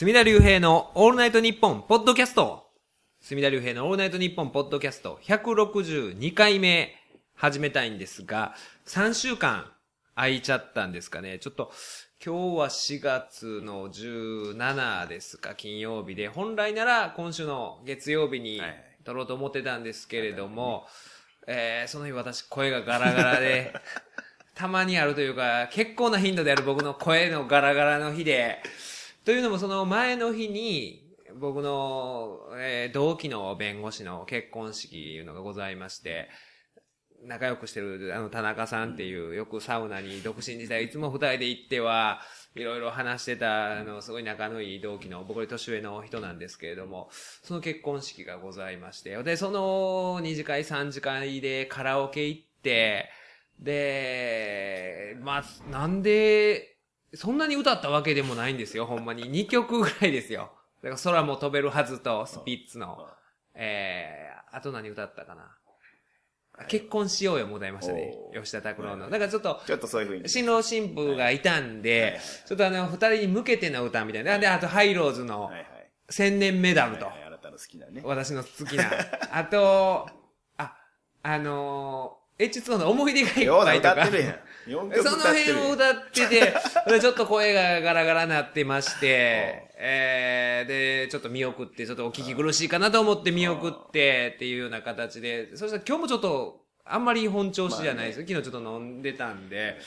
隅田隆平のオールナイトニッポンポッドキャスト。隅田隆平のオールナイトニッポンポッドキャスト162回目始めたいんですが、3週間空いちゃったんですかね。ちょっと、今日は4月の17ですか、金曜日で、本来なら今週の月曜日に撮ろうと思ってたんですけれども、えー、その日私声がガラガラで、たまにあるというか、結構な頻度である僕の声のガラガラの日で、というのもその前の日に、僕の、えー、同期の弁護士の結婚式いうのがございまして、仲良くしてる、あの、田中さんっていう、よくサウナに独身時代いつも二人で行っては、いろいろ話してた、あの、すごい仲のいい同期の、僕より年上の人なんですけれども、その結婚式がございまして、で、その二次会三次会でカラオケ行って、で、まあ、なんで、そんなに歌ったわけでもないんですよ、ほんまに。2曲ぐらいですよ。だから空も飛べるはずと、スピッツの。えー、あと何歌ったかな。結婚しようよもございましたね。吉田拓郎の。だからちょっと、ちょっとそういうふうに。新郎新婦がいたんで、ちょっとあの、二人に向けての歌みたいな。で、あとハイローズの、千年メダルと。あなたの好きなね。私の好きな。あと、あ、あの H2 の思い出がいっぱいとか。その辺を歌ってて、ちょっと声がガラガラなってまして、えー、で、ちょっと見送って、ちょっとお聞き苦しいかなと思って見送ってっていうような形で、そしたら今日もちょっと、あんまり本調子じゃないです。よ。昨日ちょっと飲んでたんで、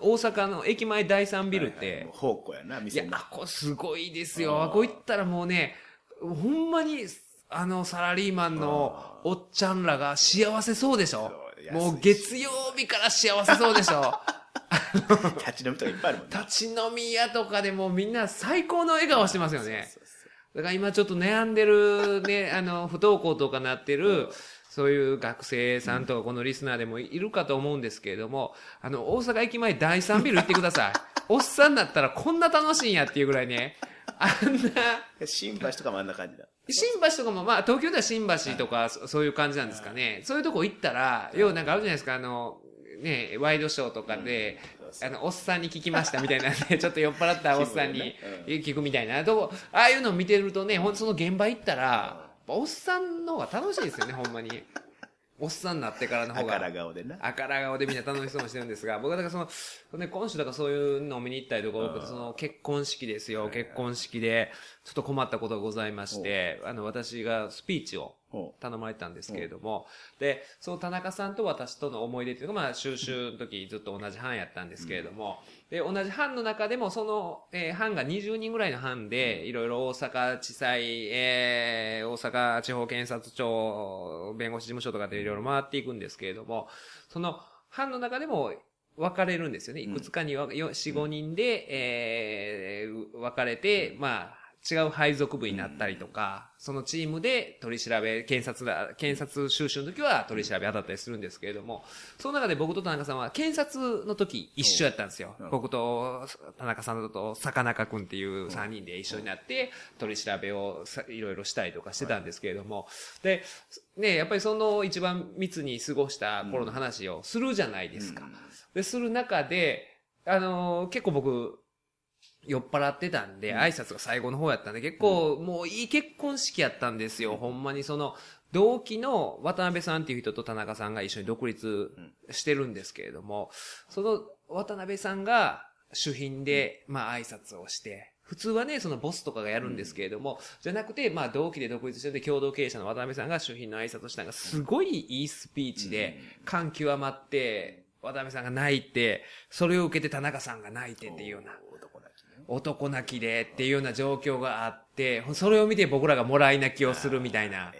大阪の駅前第三ビルって、宝庫やな、店いや、あ、こすごいですよ。あこ行ったらもうね、ほんまに、あの、サラリーマンのおっちゃんらが幸せそうでしょもう月曜日から幸せそうでしょ 立ち飲みとかいっぱいあるもんね。立ち飲み屋とかでもみんな最高の笑顔してますよね。だから今ちょっと悩んでるね、あの、不登校とかなってる、そういう学生さんとかこのリスナーでもいるかと思うんですけれども、あの、大阪駅前第3ビル行ってください。おっさんだったらこんな楽しいんやっていうぐらいね、あんな。新橋とかもあんな感じだ。新橋とかも、まあ、東京では新橋とか、そういう感じなんですかね。そういうとこ行ったら、要はなんかあるじゃないですか、あの、ね、ワイドショーとかで、あの、おっさんに聞きましたみたいなんで、ちょっと酔っ払ったおっさんに聞くみたいな。とこ、ああいうのを見てるとね、ほんとその現場行ったら、おっさんの方が楽しいですよね、ほんまに。おっさんになってからの方が。あから顔でな。あから顔でみんな楽しそうにしてるんですが、僕はだからその、ね、今週だからそういうのを見に行ったりとか多くて、その結婚式ですよ、結婚式で、ちょっと困ったことがございまして、あの、私がスピーチを頼まれたんですけれども、で、その田中さんと私との思い出っていうのが、まあ、収集の時ずっと同じ班やったんですけれども、で、同じ班の中でも、その、えー、班が20人ぐらいの班で、いろいろ大阪地裁、えー、大阪地方検察庁、弁護士事務所とかでいろいろ回っていくんですけれども、その班の中でも、分かれるんですよね。いくつかには、4、5人で、えー、分かれて、まあ、違う配属部になったりとか、そのチームで取り調べ、検察だ、検察収集の時は取り調べ当たったりするんですけれども、その中で僕と田中さんは検察の時一緒やったんですよ。僕と田中さんと坂中くんっていう3人で一緒になって、取り調べをいろいろしたりとかしてたんですけれども、で、ね、やっぱりその一番密に過ごした頃の話をするじゃないですか。で、する中で、あのー、結構僕、酔っ払ってたんで、挨拶が最後の方やったんで、結構、もういい結婚式やったんですよ。ほんまにその、同期の渡辺さんっていう人と田中さんが一緒に独立してるんですけれども、その渡辺さんが主賓で、まあ挨拶をして、普通はね、そのボスとかがやるんですけれども、じゃなくて、まあ同期で独立してて共同経営者の渡辺さんが主賓の挨拶をしたのが、すごいいいスピーチで、感極まって、渡辺さんが泣いて、それを受けて田中さんが泣いてっていうような。男泣きでっていうような状況があって、それを見て僕らがもらい泣きをするみたいな。っ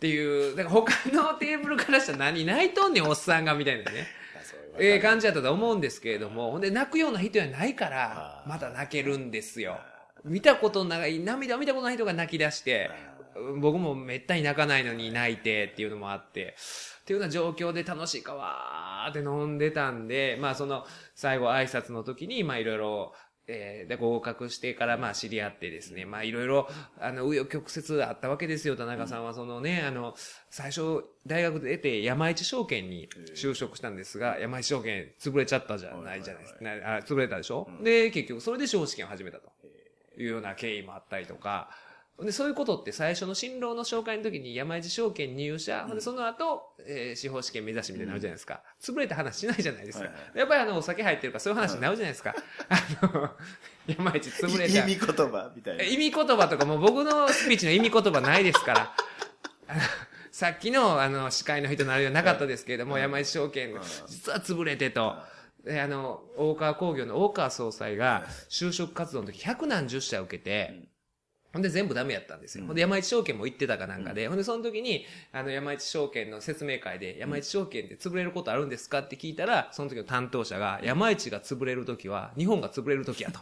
ていう、だから他のテーブルからしたら何泣いとんねんおっさんがみたいなね。ええ感じだったと思うんですけれども、ほんで泣くような人やないから、まだ泣けるんですよ。見たことない、涙を見たことない人が泣き出して、僕もめったに泣かないのに泣いてっていうのもあって、っていうような状況で楽しいかわーって飲んでたんで、まあその最後挨拶の時に、まあいろいろえー、で、合格してから、まあ、知り合ってですね、まあ、いろいろ、あの、紆余曲折あったわけですよ、田中さんは。そのね、あの、最初、大学で出て、山一証券に就職したんですが、山一証券潰れちゃったじゃないじゃないですか。あ潰れたでしょ、で、結局、それで司試験を始めたと。いうような経緯もあったりとか、で、そういうことって最初の新郎の紹介の時に山一証券入社、ほんでその後、えー司法試験目指しみたいになるじゃないですか。潰れた話しないじゃないですか。はいはいやっぱりあの、お酒入ってるからそういう話になるじゃないですか。あの、山一潰れた。意味言葉みたいな。意味言葉とかもう僕のスピーチの意味言葉ないですから。さっきの、あの、司会の人のあれはなかったですけれども、山一証券、実は潰れてと。で、あの、大川工業の大川総裁が、就職活動の時百何十社受けて、ほんで全部ダメやったんですよ。ほんで山一証券も行ってたかなんかで、ほんでその時に、あの山一証券の説明会で、山一証券って潰れることあるんですかって聞いたら、その時の担当者が、山一が潰れる時は、日本が潰れる時やと。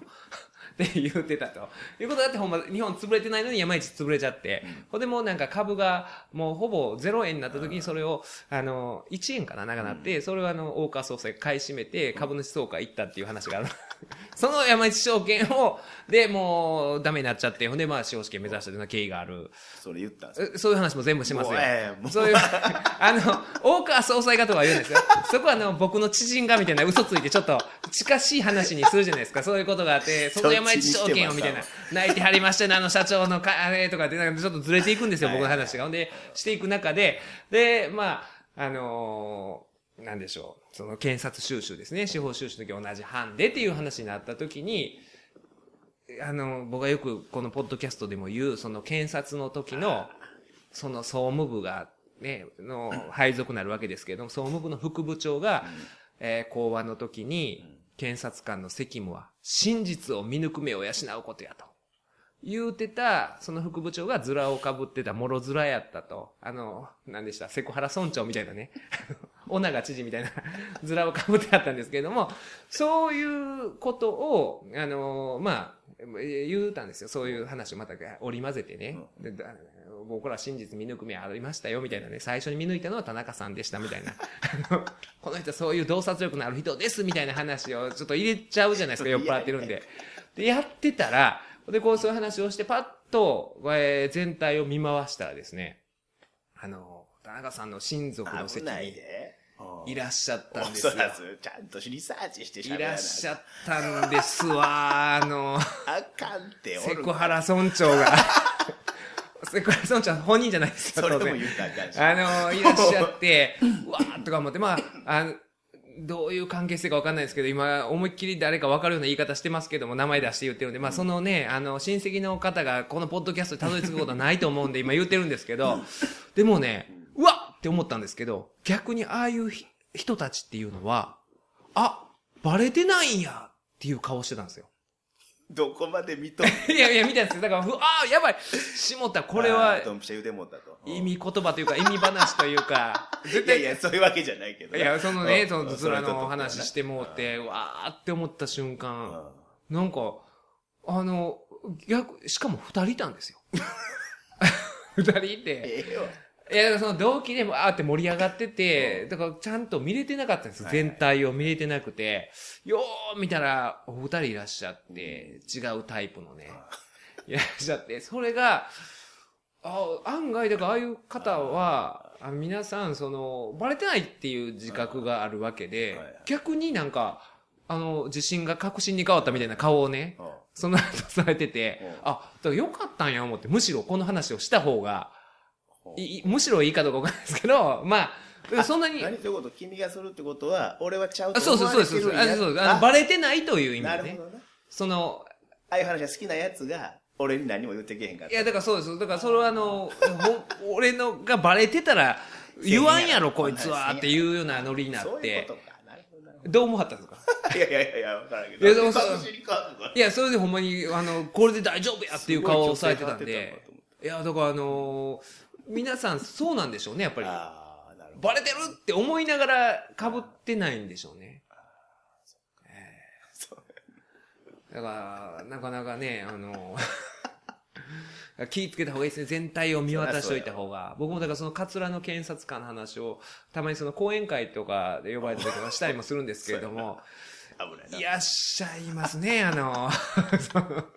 って言ってたと。いうことだってほんま、日本潰れてないのに山一潰れちゃって、ほんでもうなんか株がもうほぼ0円になった時にそれを、あの、1円かな、なんかなって、それをあの、大川総裁が買い占めて、株主総会行ったっていう話がある。その山一証券を、で、もうダメになっちゃって、ほんでまあ司法試験目指したというような経緯がある。それ言ったんですよ。えそういう話も全部しますよえそういう、あの、大川総裁がとは言うんですよ。そこはあの、僕の知人がみたいな嘘ついてちょっと近しい話にするじゃないですか。そういうことがあって、その山一証券をみたいな、泣いてはりましたね、あの社長のか、あれとかって、なんかちょっとずれていくんですよ、僕の話が。ほんで、していく中で、で、まあ、あのーなんでしょう。その検察収集ですね。司法収集の時同じ班でっていう話になった時に、あの、僕がよくこのポッドキャストでも言う、その検察の時の、その総務部が、ね、の配属になるわけですけれども、総務部の副部長が、えー講話の時に、検察官の責務は、真実を見抜く目を養うことやと。言うてた、その副部長がズラを被ってた、もろズラやったと。あの、何でした、セクハラ村長みたいなね。小長知事みたいな ズラを被ってあったんですけれども、そういうことを、あの、まあ、言うたんですよ。そういう話をまた織り交ぜてね。僕ら真実見抜く目ありましたよ、みたいなね。最初に見抜いたのは田中さんでした、みたいな。この人はそういう洞察力のある人です、みたいな話をちょっと入れちゃうじゃないですか、酔っ払ってるんで。で、やってたら、で、こうそういう話をして、パッと、えー全体を見回したらですね、あの、田中さんの親族の危席にないで。いらっしゃったんですよちゃんとリサーチしていらっしゃっったんですわ、あの、あかんっておセるクハラ村長が。セクハラ村長は本人じゃないですよ、それも言。ったらあかんし。あの、いらっしゃって、うわーっとか思って、まあ、あの、どういう関係性かわかんないですけど、今、思いっきり誰かわかるような言い方してますけども、名前出して言ってるんで、まあ、そのね、あの、親戚の方がこのポッドキャストにたどり着くことはないと思うんで、今言ってるんですけど、でもね、うわっって思ったんですけど、逆にああいうひ人たちっていうのは、あ、バレてないんやっていう顔してたんですよ。どこまで見とん いやいや、見たんですよ。だから、ふああ、やばい下田、これあはードンピシャ言うてもったと。意味言葉というか、意味話というか、絶対いやいや、そういうわけじゃないけど。いや、そのね、うんその、ずらの話してもうて、わーって思った瞬間、うんなんか、あの、逆、しかも二人いたんですよ。二人いて、ええわ。いや、その動機でもあーって盛り上がってて、だからちゃんと見れてなかったんです全体を見れてなくて、よー見たら、お二人いらっしゃって、違うタイプのね、いらっしゃって、それが、あ案外、だからああいう方は、あ皆さん、その、バレてないっていう自覚があるわけで、はい。逆になんか、あの、自信が確信に変わったみたいな顔をね、うん。その後されててうん、あ、だからよかったんや思って、むしろこの話をした方が、うんいいむしろいいかどうかわかんないですけど、まあ、そんなに、何ということ君がするってことは、俺はちゃうとあそうそうそうそうそうあそうあのバレてないという意味でねなるほ。どな。その、ああいう話が好きなやつが、俺に何も言ってけへんかった。いや、だからそうです。だからそれはあの、ほ 俺のがバレてたら、言わんやろこいつはっていうようなノリになってそういうこ、とか。なるほどう思ったんですか？ど。いやいやいやわからんけど。いやでもそいや、それでほんまに、あの、これで大丈夫やっていう顔をされてたんで派ってたのかと思っ、いや、だからあの皆さんそうなんでしょうね、やっぱり。ああ、なるほど。バレてるって思いながら被ってないんでしょうね。そうだから、なかなかね、あの、気ぃつけた方がいいですね。全体を見渡しておいた方が。僕もだからそのカツラの検察官の話を、たまにその講演会とかで呼ばれた時はしたりもするんですけれども、いらっしゃいますね、あの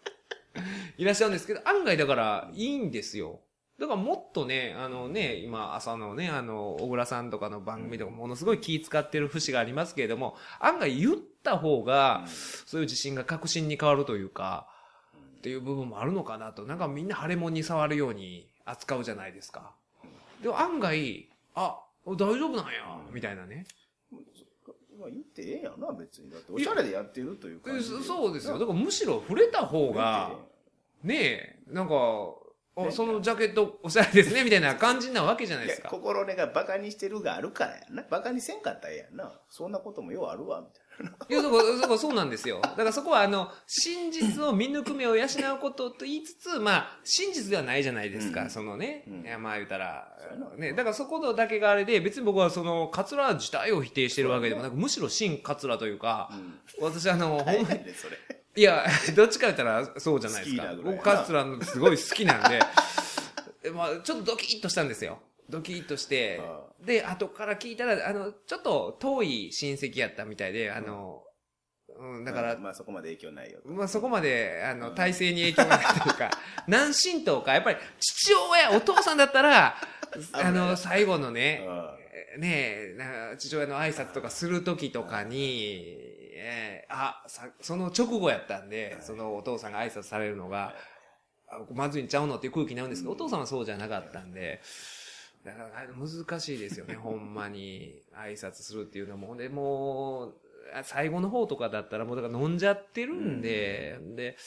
いらっしゃるんですけど、案外だからいいんですよ。だからもっとね、あのね、今朝のね、あの、小倉さんとかの番組とかものすごい気使ってる節がありますけれども、案外言った方が、そういう自信が確信に変わるというか、っていう部分もあるのかなと。なんかみんな腫れ物に触るように扱うじゃないですか。でも案外、あ、大丈夫なんや、みたいなね。まあ言ってええやんな、別に。だっておしゃれでやってるという感じで。そそうですよ。だからむしろ触れた方が、ねえ、なんか、あ、そのジャケットおしゃれですね、みたいな感じなわけじゃないですか。心根がバカにしてるがあるからやな。バカにせんかったらええやんな。そんなこともようあるわ、みたいな。いや、だから、だからそうなんですよ。だからそこは、あの、真実を見抜く目を養うことと言いつつ、まあ、真実ではないじゃないですか、うん、そのね。うん、いや、まあ言うたら、ね、だからそこだけがあれで、別に僕はその、カツラ自体を否定してるわけでもなく、むしろ真カツラというか、うん、私あの、ほんまに、いや、どっちか言ったらそうじゃないですか。僕カツラすごい好きなんで、まあ、ちょっとドキッとしたんですよ。ドキッとして、で、後から聞いたら、あの、ちょっと遠い親戚やったみたいで、あの、うん、だから、まあそこまで影響ないよ。まあそこまで、あの、体制に影響がないというか、何神道か、やっぱり父親、お父さんだったら、あの、最後のね、ねえ、父親の挨拶とかするときとかに、えー、あ、さ、その直後やったんで、そのお父さんが挨拶されるのが、まずいんちゃうのっていう空気になるんですけど、お父さんはそうじゃなかったんで、だから難しいですよね、ほんまに挨拶するっていうのも。で、もう、最後の方とかだったらもうだから飲んじゃってるんで、うん、で、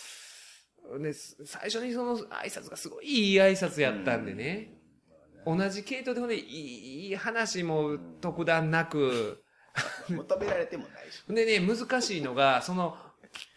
で、最初にその挨拶がすごいいい挨拶やったんでね、うん、同じ系統でほんでいい話も特段なく、求められてもないし。でね、難しいのが、その、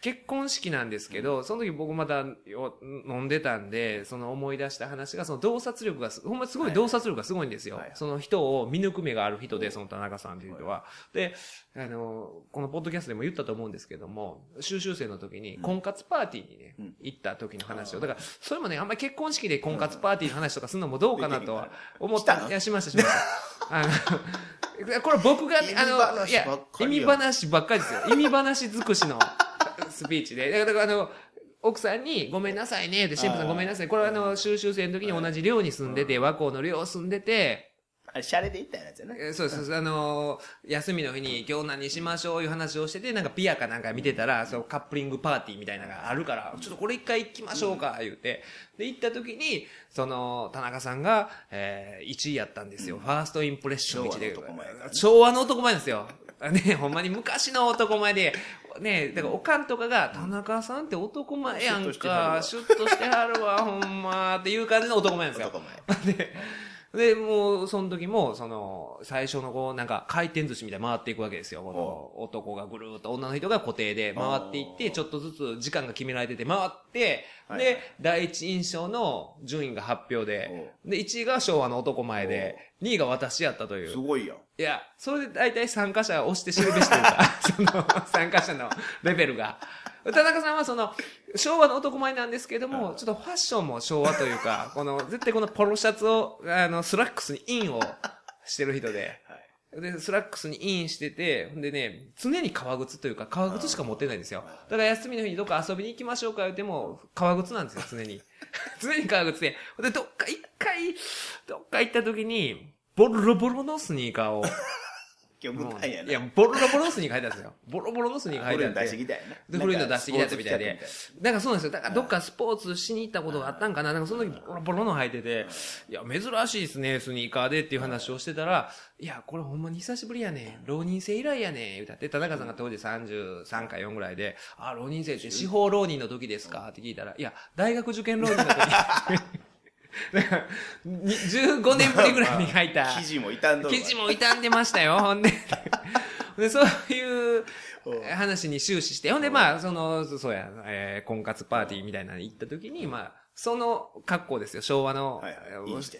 結婚式なんですけど、その時僕また飲んでたんで、その思い出した話が、その洞察力がほんますごい洞察力がすごいんですよ。はい、その人を見抜く目がある人で、その田中さんっていう人は。で、あの、このポッドキャストでも言ったと思うんですけども、修習生の時に婚活パーティーにね、うん、行った時の話を。だから、それもね、あんまり結婚式で婚活パーティーの話とかするのもどうかなとは思った。いや、しました、しました。あの、これ僕が、あの、いや、意味話ばっかりですよ。意味話尽くしの。スピーチで。だから、あの、奥さんに、ごめんなさいね、って、神父さんごめんなさい。これはあの、修習生の時に同じ寮に住んでて、和光の寮住んでて、あれ、シャレで行ったやつやな。そうそうあのー、休みの日に今日何しましょういう話をしてて、なんかピアかなんか見てたら、そのカップリングパーティーみたいなのがあるから、ちょっとこれ一回行きましょうか、言うて。で、行った時に、その、田中さんが、えー、1位やったんですよ。ファーストインプレッション1位で。昭和の男前ですよ。ね、ほんまに昔の男前で、ねだからおかんとかが、田中さんって男前やんか、シュッとしてはるわ、ほんま、っていう感じの男前なんですよ。男前。で、で、もう、その時も、その、最初のこう、なんか、回転寿司みたいに回っていくわけですよ。この、男がぐるーっと、女の人が固定で回っていって、ちょっとずつ時間が決められてて、回って、で、第一印象の順位が発表で、で、1位が昭和の男前で、2位が私やったという。すごいやん。いや、それで大体参加者を推して知るべしというか、その、参加者のレベルが。田中さんはその、昭和の男前なんですけども、ちょっとファッションも昭和というか、この、絶対このポロシャツを、あの、スラックスにインをしてる人で、で、スラックスにインしてて、でね、常に革靴というか、革靴しか持ってないんですよ。だから休みの日にどっか遊びに行きましょうか言っても、革靴なんですよ、常に。常に革靴で。で、どっか一回、どっか行った時に、ボロボロのスニーカーを極端やな。いや、ボロボロのスニーカー履いたんですよ。ボロボロのスニーカー履いたんで。古いの出してきたやな。古いの出してきたやつみたいで。だからそうなんですよ。だからどっかスポーツしに行ったことがあったんかな。なんかその時ボロボロの履いてて、いや、珍しいですね、スニーカーでっていう話をしてたら、いや、これほんまに久しぶりやね浪人生以来やね歌って、田中さんが当時33か4ぐらいで、あ、浪人生って司法浪人の時ですか？って聞いたら、いや、大学受験浪人の時。だから、15年ぶりぐらいに書いた。記事も傷ん。記事も傷んでましたよ、ほんで。で、そういう話に終始して、ほんで、まあ、その、そうや、えー、婚活パーティーみたいなの行った時に、まあ、その格好ですよ、昭和の、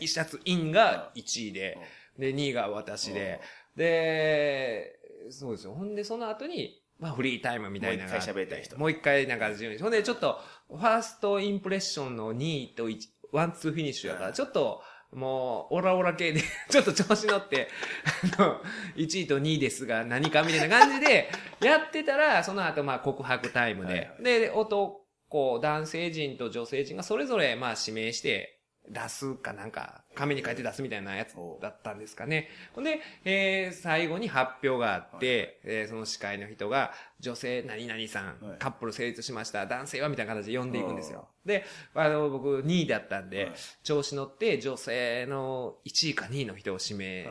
一冊インが1位で、で、2位が私で、で、そうですよ。ほんで、その後に、まあ、フリータイムみたいなもう一回喋りたい人。もう一回、なんか、ほんで、ちょっと、ファーストインプレッションの2位と1、ワンツーフィニッシュやから、ちょっと、もう、オラオラ系で ちょっと調子乗って、あの、1位と2位ですが何かみたいな感じで、やってたら、その後、まあ、告白タイムで、はいはい、で、男、男性陣と女性陣がそれぞれ、まあ、指名して、出すかなんか、紙に書いて出すみたいなやつだったんですかね。ほんで、えー、最後に発表があって、えーその司会の人が、女性何々さん、はい。カップル成立しました、男性はみたいな形で呼んでいくんですよ。で、あの、僕2位だったんで、はい。調子乗って女性の1位か2位の人を指名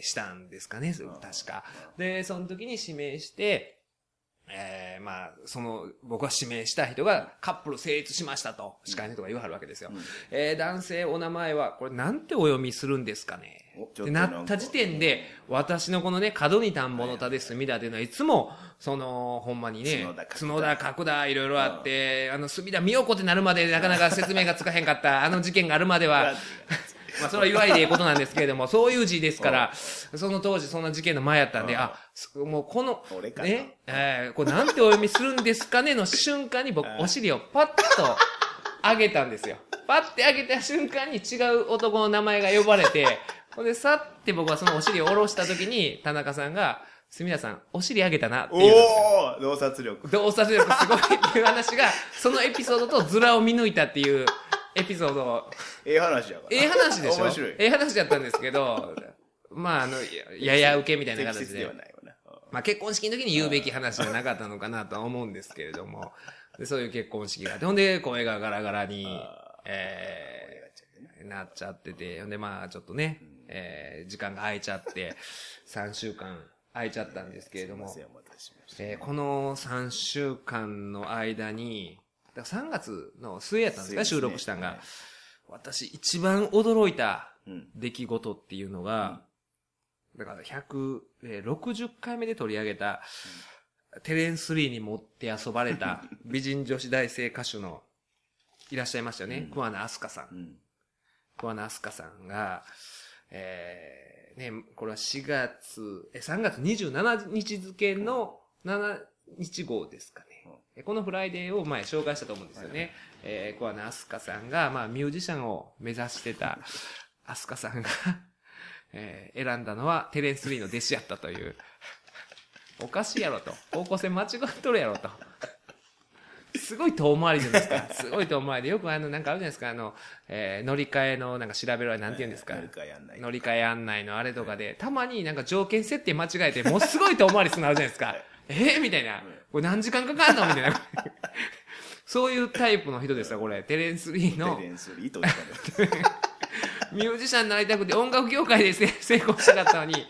したんですかね、確か。で、その時に指名して、えー、まあ、その、僕は指名した人がカップル成立しましたと、司会の人が言わはるわけですよ。うん。えー、男性お名前は、これなんてお読みするんですかね？っってなった時点で、私のこのね、角に田んぼの田で隅田っていうのはいつも、その、ほんまにね角田、角田。角田、角田、いろいろあって、あの、隅田美代子ってなるまでなかなか説明がつかへんかった、あの事件があるまでは、まあ、それは言わいでいいことなんですけれども、そういう字ですから、その当時そんな事件の前やったんで、うんあ、すもうこのね、えーこれなんてお読みするんですかねの瞬間に僕、うんお尻をパッと上げたんですよ。パッて上げた瞬間に違う男の名前が呼ばれて、ほんで、さって僕はそのお尻を下ろした時に、田中さんが、すみださん、お尻上げたなってお言う。おー洞察力。洞察力すごいっていう話が、そのエピソードとズラを見抜いたっていうエピソードをええ話やから。ええ話でしょ？面白い。ええ話だったんですけど、まあ、あの、やや受けみたいな形ででは。ないわな。まあ結婚式の時に言うべき話じゃなかったのかなとは思うんですけれども、でそういう結婚式があって、ほんで声がガラガラにあ、えー、なっちゃってて、ほんでまあちょっとね、えー、時間が空いちゃって、3週間空いちゃったんですけれどもえーこの3週間の間に、だから3月の末やったんですか、収録したんが。私一番驚いたうん。出来事っていうのが、だから160回目で取り上げた、テレンスリーに持って遊ばれた 美人女子大生歌手のいらっしゃいましたよね？うん桑名明日香さん。桑名明日香さんが、えー、ね、これは4月、え、3月27日付の7日号ですかね。えこのフライデーを前紹介したと思うんですよね。えー、桑名明日香さんが、まあミュージシャンを目指してた 明日香さんが、えー選んだのはテレンス・リーの弟子やったという。おかしいやろと。方向性間違っとるやろと。すごい遠回りじゃないですか。すごい遠回りで。よくあの、なんかあるじゃないですか。あの、えー乗り換えのなんか調べるあれなんて言うんですか。乗り換えやんない。乗り換え案内のあれとかで、たまになんか条件設定間違えて、もうすごい遠回りするのあるじゃないですか。えー、みたいな。これ何時間かかんの？みたいな。そういうタイプの人ですよ、これ。テレンス・リーのテレンスリーとミュージシャンになりたくて音楽業界でせ成功したかったのに、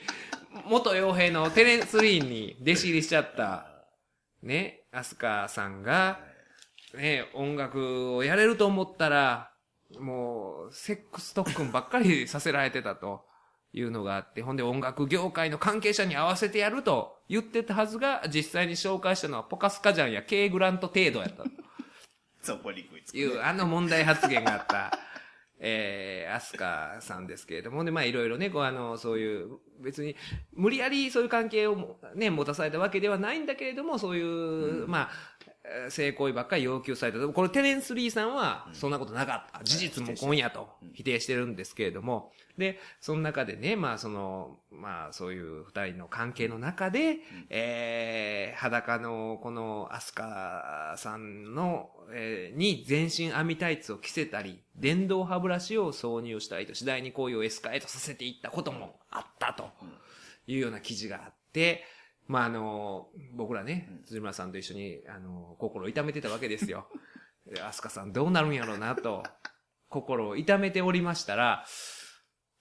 元傭兵のテレンス・リーに弟子入りしちゃった、ね、アスカさんが、ね、音楽をやれると思ったら、もう、セックス特訓ばっかりさせられてたというのがあって、ほんで音楽業界の関係者に合わせてやると言ってたはずが、実際に紹介したのはポカスカジャンや K グラント程度やったと。そこに食いつくね。いう、あの問題発言があった、えー、アスカさんですけれども、で、まあいろいろね、こうあの、そういう、別に、無理やりそういう関係をもね、持たされたわけではないんだけれども、そういう、まあ、えー性行為ばっかり要求された。これテレンス・リーさんは、そんなことなかった。事実も今夜と否定してる。んですけれども、で、その中でね、まあその、まあそういう二人の関係の中で、えー、裸のこのアスカさんの、えーに全身網タイツを着せたり、電動歯ブラシを挿入したりと次第に行為をエスカレートさせていったこともあったというような記事があって、まああの、僕らね、辻村さんと一緒に、あの、心を痛めてたわけですよ。でアスカさんどうなるんやろうなと、心を痛めておりましたら、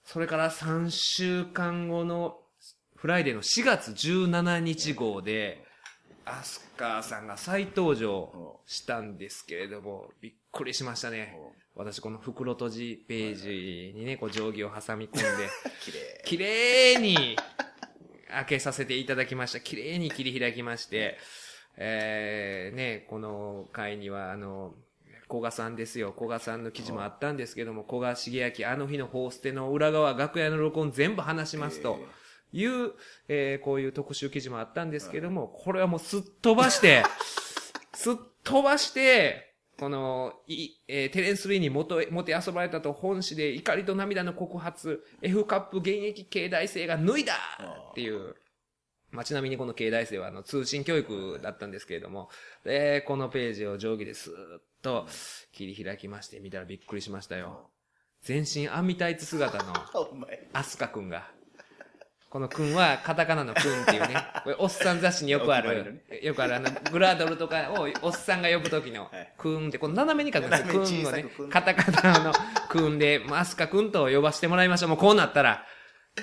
それから3週間後のフライデーの4月17日号で、アスカさんが再登場したんですけれども、びっくりしましたね。私この袋とじページにね、こう定規を挟み込んで、綺麗。綺麗に開けさせていただきました。綺麗に切り開きまして、えー、ね、この回には、あの、古賀さんですよ。古賀さんの記事もあったんですけども、古賀茂明、あの日のホーステの裏側、楽屋の録音全部話しますという、えーこういう特集記事もあったんですけども、これはもうすっ飛ばして、すっ飛ばして、この、い、えーテレンス・リーにもと、もて遊ばれたと本誌で怒りと涙の告発、F カップ現役系大生が脱いだっていう、まあ、ちなみにこの経大生はあの通信教育だったんですけれども、で、このページを定規ですーっと切り開きまして見たらびっくりしましたよ。全身網タイツ姿の。アスカくんが、このくんはカタカナのくんっていうね、これおっさん雑誌によくある、よくあるあの、グラドルとかをおっさんが呼ぶときのはい、くんって、この斜めに書くんですよ、くんをねカタカナのくんで、もうアスカくんと呼ばせてもらいましょう。もうこうなったら、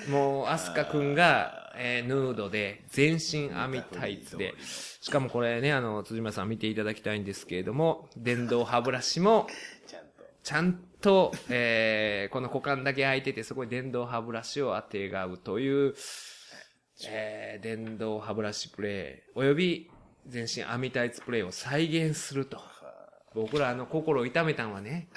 もうアスカくんが、えーヌードで、全身網タイツで、しかもこれね、あの、辻村さん見ていただきたいんですけれども、電動歯ブラシも、ちゃんと。と、えー、この股間だけ開いてて、そこに電動歯ブラシを当てがうという、えー、電動歯ブラシプレイ、および全身網タイツプレイを再現すると。僕らあの心を痛めたんはね、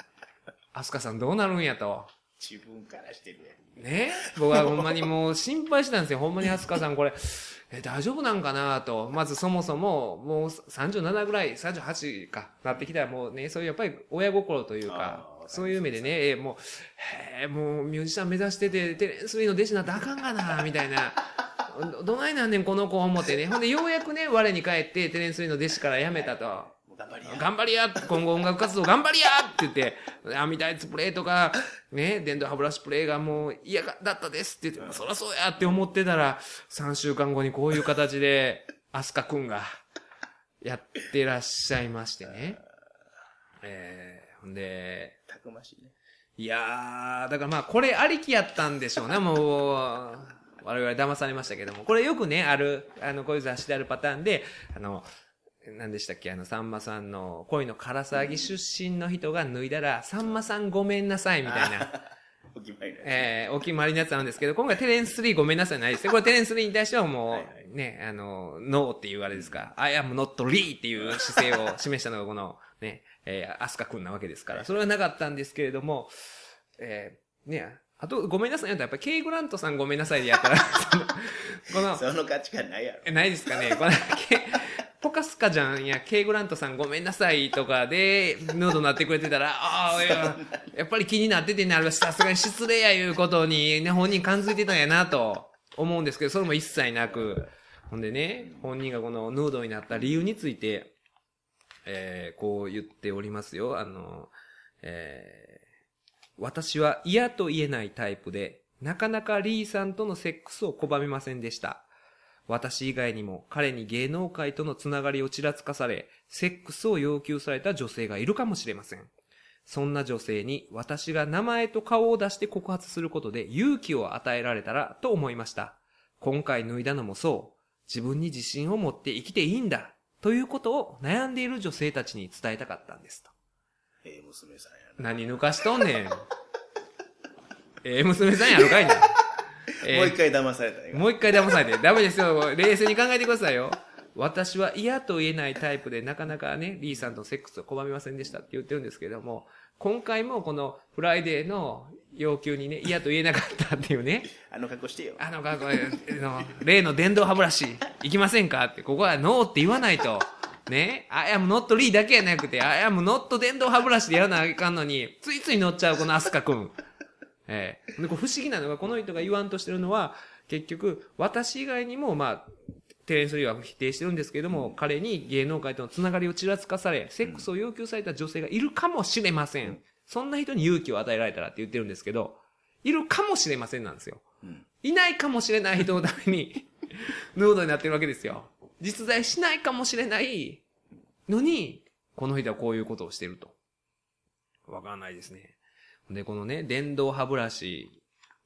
アスカさんどうなるんやと。自分からしてるやん。ね？僕はほんまにもう心配してたんですよ。ほんまにアスカさんこれ、え、大丈夫なんかなと。まずそもそも、もう37ぐらい、38か、なってきたらもうね、そういうやっぱり親心というかそういう意味でね、えもう、へえ、もうミュージシャン目指してて、テレンス・ウィーの弟子になったらあかんがな、みたいな。ど、どないなんねん、この子思ってね。ほんで、ようやくね、我に返って、テレンス・ウィーの弟子から辞めたと。頑張りや。頑張りや今後音楽活動頑張りやって言って、網タイツプレイとか、ね、電動歯ブラシプレイがもう嫌だったですって言って、そらそうやって思ってたら、3週間後にこういう形で、アスカくんが、やってらっしゃいましてね。えー、で、たくましいね。いやー、だからまあこれありきやったんでしょうね、もう。我々騙されましたけども。これよくね、ある、あの、こういう雑誌であるパターンで、あの、何でしたっけあの、さんまさんの恋の唐騒ぎ出身の人が脱いだら、さんまさんごめんなさいみたいな、お決まりのやつ。えー、お決まりのやつなんですけど、今回テレンス3ごめんなさいないですよ。これテレンス3に対してはもう、はいはいね、あの、ノーっていうあれですか、I am not Lee っていう姿勢を示したのがこの、ね、えー、アスカくんなわけですから、それはなかったんですけれども、えー、ね、あと、ごめんなさいやったら、やっぱり、ケイグラントさんごめんなさいでやったら、この、その価値観ないやろ。えないですかね。この、ケポカスカじゃんや、ケイグラントさんごめんなさいとかで、ヌードになってくれてたら、ああ、いや、やっぱり気になっててね、あれはさすがに失礼やいうことに、ね、本人感づいてたんやなと思うんですけど、それも一切なく、ほんでね、本人がこのヌードになった理由について、えー、こう言っておりますよ。あの、えー私は嫌と言えないタイプで、なかなかリーさんとのセックスを拒めませんでした。私以外にも彼に芸能界とのつながりをちらつかされ、セックスを要求された女性がいるかもしれません。そんな女性に私が名前と顔を出して告発することで勇気を与えられたらと思いました。今回脱いだのもそう。自分に自信を持って生きていいんだ。ということを悩んでいる女性たちに伝えたかったんですと。ええ娘さんやな。何抜かしとんねん。ええ娘さんやろかいねん。えーもう一回騙されたね。もう一回騙されて。ダメですよ。冷静に考えてくださいよ。私は嫌と言えないタイプでなかなかね、リーさんとセックスを拒みませんでしたって言ってるんですけども、今回もこのフライデーの要求にね、嫌と言えなかったっていうね、あの格好してよ。あの、これの例の電動歯ブラシ、行きませんかって、ここはノーって言わないと。ね、I am not Lee だけやなくて、I am not 電動歯ブラシでやらなあかんのに、ついつい乗っちゃうこのアスカくん。ええで、これ不思議なのが、この人が言わんとしてるのは、結局、私以外にも、まあ、テレンス・リーは否定してるんですけれども、彼に芸能界とのつながりをちらつかされ、セックスを要求された女性がいるかもしれません。そんな人に勇気を与えられたらって言ってるんですけど、いるかもしれませんなんですよ。うん。いないかもしれない人のために、ヌードになってるわけですよ。実在しないかもしれないのに、この人はこういうことをしてると。わかんないですね。で、このね、電動歯ブラシ、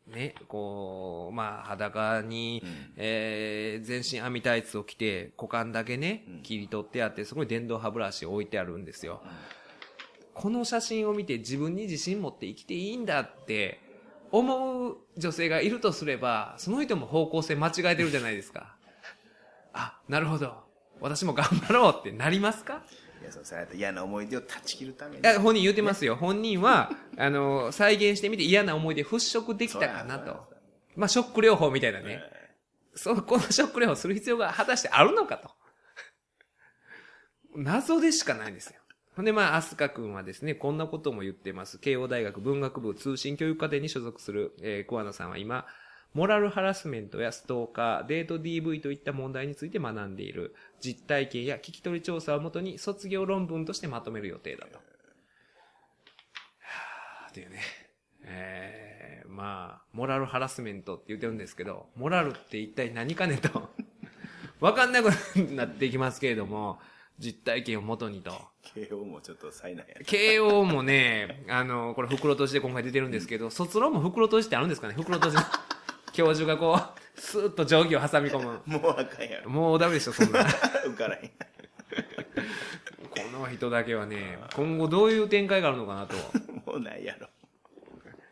ね、こう、まあ、裸に、うんえー、全身網タイツを着て、股間だけねうん、切り取ってあって、そこに電動歯ブラシ置いてあるんですよ。この写真を見て自分に自信持って生きていいんだって思う女性がいるとすれば、その人も方向性間違えてるじゃないですか。あ、なるほど。私も頑張ろうってなりますか？いや、そうさ嫌な思い出を断ち切るために。いや、本人言ってますよ。本人は、あの、再現してみて嫌な思い出払拭できたかなと。まあ、ショック療法みたいなね。そう、このショック療法する必要が果たしてあるのかと。謎でしかないんですよ。ほんで、まあ、アスカ君はですね、こんなことも言ってます。慶応大学文学部通信教育課程に所属する、えー、桑野さんは今、モラルハラスメントやストーカー、デート DV といった問題について学んでいる。実体験や聞き取り調査をもとに卒業論文としてまとめる予定だと。はぁ、というね。えー、まあ、モラルハラスメントって言ってるんですけど、モラルって一体何かねと、わかんなくなっていきますけれども、実体験をもとにと。慶応もちょっと災難やね。慶応もね、あの、これ袋閉じで今回出てるんですけど、卒論も袋閉じってあるんですかね袋閉じの。教授がこう、スーッと定規を挟み込む。もうあかんやろ。もうダメでしょ、そんな。受からへん。この人だけはね、今後どういう展開があるのかなと。もうないやろ。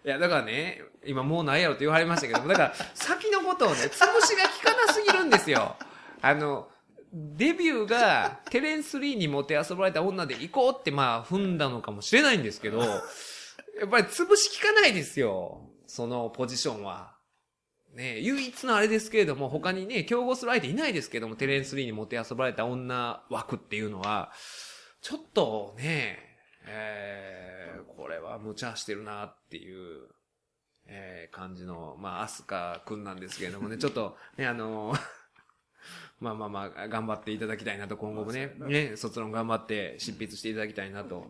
いや、だからね、今もうないやろって言われましたけどだから、先のことをね、潰しが効かなすぎるんですよ。あの、デビューが テレンス・リーにもてあそばれた女で行こうってまあ踏んだのかもしれないんですけど、やっぱり潰し効かないですよ。そのポジションは。ね唯一のあれですけれども、他にね、競合する相手いないですけども、テレンス・リーにもてあそばれた女枠っていうのは、ちょっとね、えー、これは無茶してるなっていう、えー、感じの、まあ、アスカくんなんですけれどもね、ちょっと、ね、あのまあまあまあ、頑張っていただきたいなと、今後もね、ね、卒論頑張って執筆していただきたいなと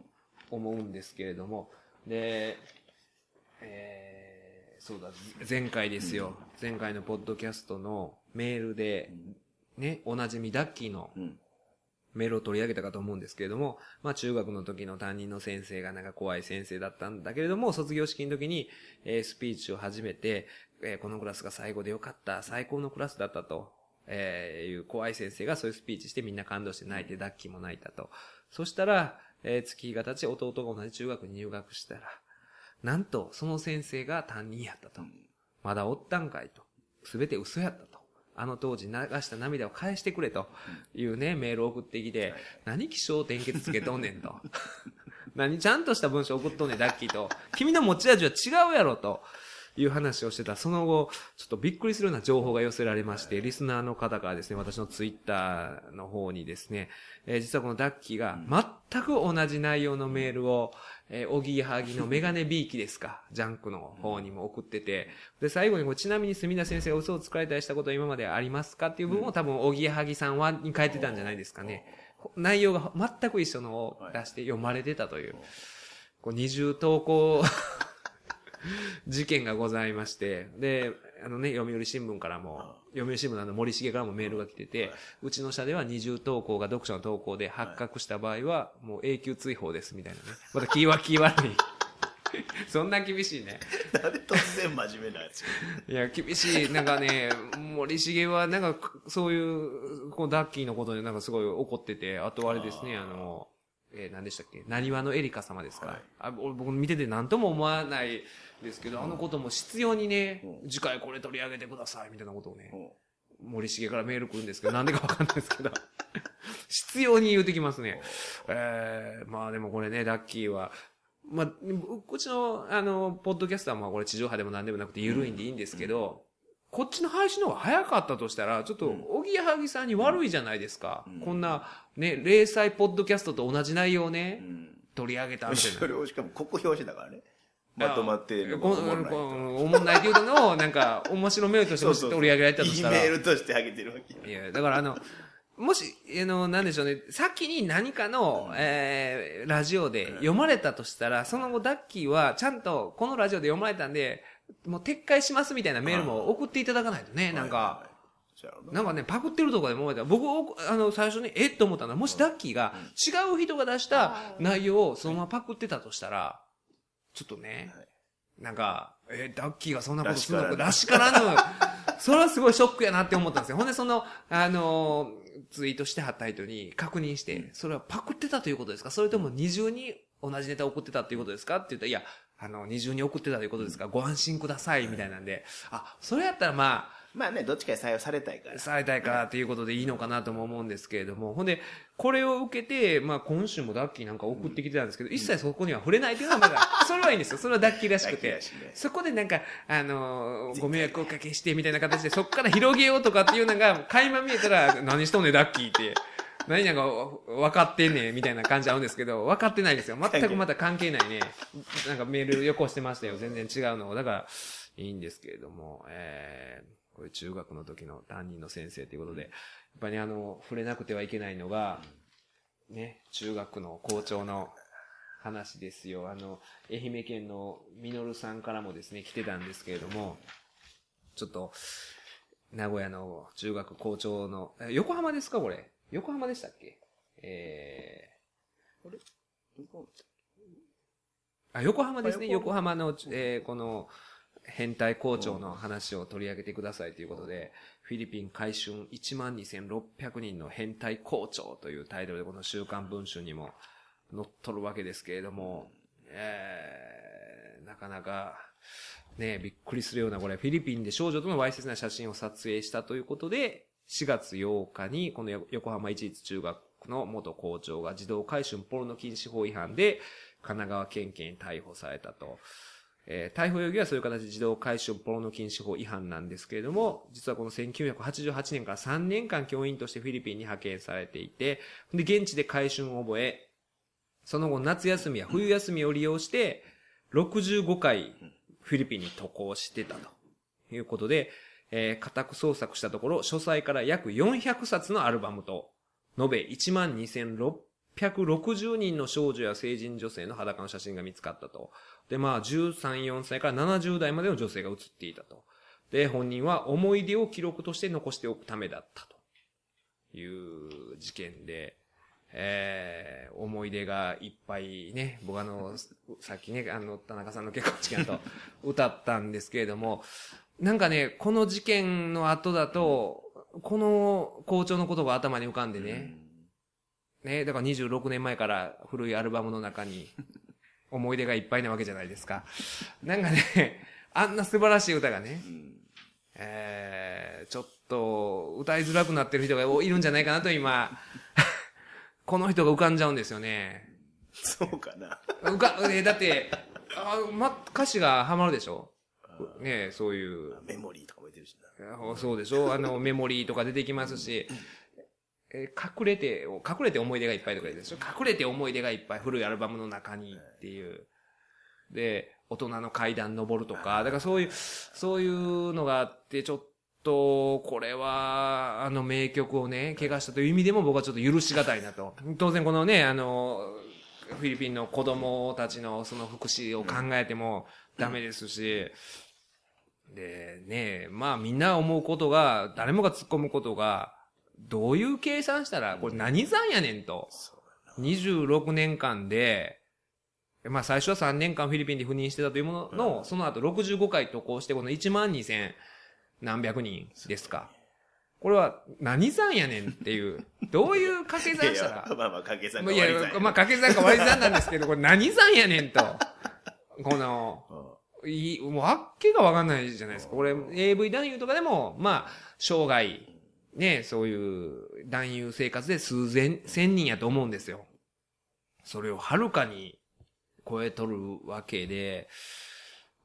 思うんですけれども、で、えー、そうだ、前回ですよ。前回のポッドキャストのメールで、ね、おなじみダッキーのうん。メールを取り上げたかと思うんですけれども、まあ中学の時の担任の先生がなんか怖い先生だったんだけれども、卒業式の時に、えースピーチを始めて、えーこのクラスが最後でよかった、最高のクラスだったと、えーいう怖い先生がそういうスピーチしてみんな感動して泣いて、ダッキーも泣いたと。そしたら、えー月日が経ち弟が同じ中学に入学したら、なんとその先生が担任やったと。まだおったんかいと。すべて嘘やったと。あの当時流した涙を返してくれというね、メールを送ってきて、何気象転結つけとんねんと。何ちゃんとした文章送っとんねん、ダッキーと。君の持ち味は違うやろと。いう話をしてた。その後、ちょっとびっくりするような情報が寄せられまして、リスナーの方からですね、私のツイッターの方にですね、えー実はこのダッキーが全く同じ内容のメールを、えー、おぎやはぎのメガネビーキですか、ジャンクの方にも送ってて、で、最後にこうちなみに墨田先生が嘘をつかれたりしたことは今までありますかっていう部分を多分、おぎやはぎさんは、に書いてたんじゃないですかね。内容が全く一緒のを出して読まれてたという、こう二重投稿 事件がございまして、で、あのね、読売新聞からも、読売新聞の森重からもメールが来てて、うちの社では二重投稿が読者の投稿で発覚した場合は、もう永久追放ですみたいなね。また気は気悪い。そんな厳しいね。なんで突然真面目なやつ？いや、厳しい。なんかね、森重は、なんか、そういう、こう、ダッキーのことでなんかすごい怒ってて、あとあれですね、あの、えー何でしたっけ？なにわのエリカ様ですか、はい。あ俺僕見てて何とも思わないですけど、あのことも必要にね、うん。次回これ取り上げてください、みたいなことをね、うん。森重からメール来るんですけど、なんでかわかんないですけど、必要に言うてきますね。えー、まあでもこれね、ダッキーは、まあ、ううちの、あの、ポッドキャスターもこれ地上波でも何でもなくて緩いんでいいんですけど、こっちの配信の方が早かったとしたら、ちょっと、おぎやはぎさんに悪いじゃないですか。うんこんな、ね、零細ポッドキャストと同じ内容をね、うん。取り上げたそ。れをしかも国表紙だからね。まとまってるのこがおもろないこおもんないっていうのを、なんか、面白メールとして取り上げられたとしたら。いいメールとしてあげてるわけ。いや、だからあの、もし、あの、なんでしょうね、先に何かの、えー、ラジオで読まれたとしたら、その後ダッキーは、ちゃんと、このラジオで読まれたんで、もう撤回しますみたいなメールも送っていただかないとね、なんか、ななんかね、パクってるとかでも思えた。ら、僕、あの、最初に、えっと思ったのは、もしダッキーが違う人が出した内容をそのままパクってたとしたら、ちょっとね、はい。なんか、えダッキーがそんなことするのか？ららししからぬ、それはすごいショックやなって思ったんですよ。ほんで、その、あのーツイートしてはった人に確認して、それはパクってたということですか？それとも二重に同じネタを送ってたということですか？って言ったら、いや、あの、二重に送ってたということですか？ご安心ください、みたいなんで、あ、それやったらまあ、まあね、どっちかに採用されたいから。されたいからっていうことでいいのかなとも思うんですけれども、ほんで、これを受けて、まあ今週もダッキーなんか送ってきてたんですけど、一切そこには触れないっていうのはまだ、それはいいんですよ。それはダッキーらしくて。そこでなんか、あのーご迷惑をおかけしてみたいな形で、そこから広げようとかっていうのが、垣間見えたら、何しとんねん、ダッキーって。何なんか分かってんねんみたいな感じあるんですけど、分かってないんですよ。全くまた関係ないね。なんかメールよこしてましたよ。全然違うのを。だから、いいんですけれども、えー、これ中学の時の担任の先生ということで、やっぱりあの、触れなくてはいけないのが、ね、中学の校長の話ですよ。あの、愛媛県のみのるさんからもですね、来てたんですけれども、ちょっと、名古屋の中学校長の、え横浜ですかこれ？横浜でしたっけ？えー、あ、横浜ですね。横浜。の、えー、この、変態校長の話を取り上げてくださいということで、フィリピン海春12,600人の変態校長というタイトルでこの週刊文春にも載っとるわけですけれども、えー、なかなか、ね、びっくりするような、これ、フィリピンで少女とのわいせつな写真を撮影したということで、4月8日に、この横浜一律中学の元校長が児童回春ポルノ禁止法違反で、神奈川県警に逮捕されたと。えー、逮捕容疑はそういう形で児童回春ポルノ禁止法違反なんですけれども、実はこの1988年から3年間教員としてフィリピンに派遣されていて、で、現地で回春を覚え、その後夏休みや冬休みを利用して、65回フィリピンに渡航してたということで、えー、家宅捜索したところ、書斎から約400冊のアルバムと、延べ12,660人の少女や成人女性の裸の写真が見つかったと。で、まあ、13、4歳から70代までの女性が写っていたと。で、本人は思い出を記録として残しておくためだったという事件で、えー、思い出がいっぱいね、僕あの、さっきね、あの、田中さんの結婚式だと歌ったんですけれども、なんかね、この事件の後だと、この校長のことが頭に浮かんでね、ね、だから26年前から古いアルバムの中に 思い出がいっぱいなわけじゃないですか。なんかね、あんな素晴らしい歌がね、えー、ちょっと歌いづらくなってる人がいるんじゃないかなと今、この人が浮かんじゃうんですよね。そうかな。浮か、えだって、あま、歌詞がハマるでしょ？ねそういう。メモリーとかも出てるしな。そうでしょあの、メモリーとか出てきますし、え隠れて、隠れて思い出がいっぱいとかでしょ隠れて思い出がいっぱい古いアルバムの中にっていう。で、大人の階段登るとか、だからそういう、そういうのがあって、ちょっと、これは、あの名曲をね、怪我したという意味でも僕はちょっと許しがたいなと。当然このね、あの、フィリピンの子供たちのその福祉を考えてもダメですし、で、ね、まあみんな思うことが、誰もが突っ込むことが、どういう計算したら、これ何算やねんと。26年間で、まあ最初は3年間フィリピンで赴任してたというものの、その後65回渡航して、この1万2000何百人ですか。これは何算やねんっていう、どういう掛け算したら。まあまあ掛け算か割り算。いや、まあ掛け算か割り算なんですけど、これ何算やねんと。この、いい、もうあっけがわかんないじゃないですか。これ AV 男優とかでも、まあ、生涯、ね、そういう男優生活で数千、千人やと思うんですよ。それをはるかに超えとるわけで、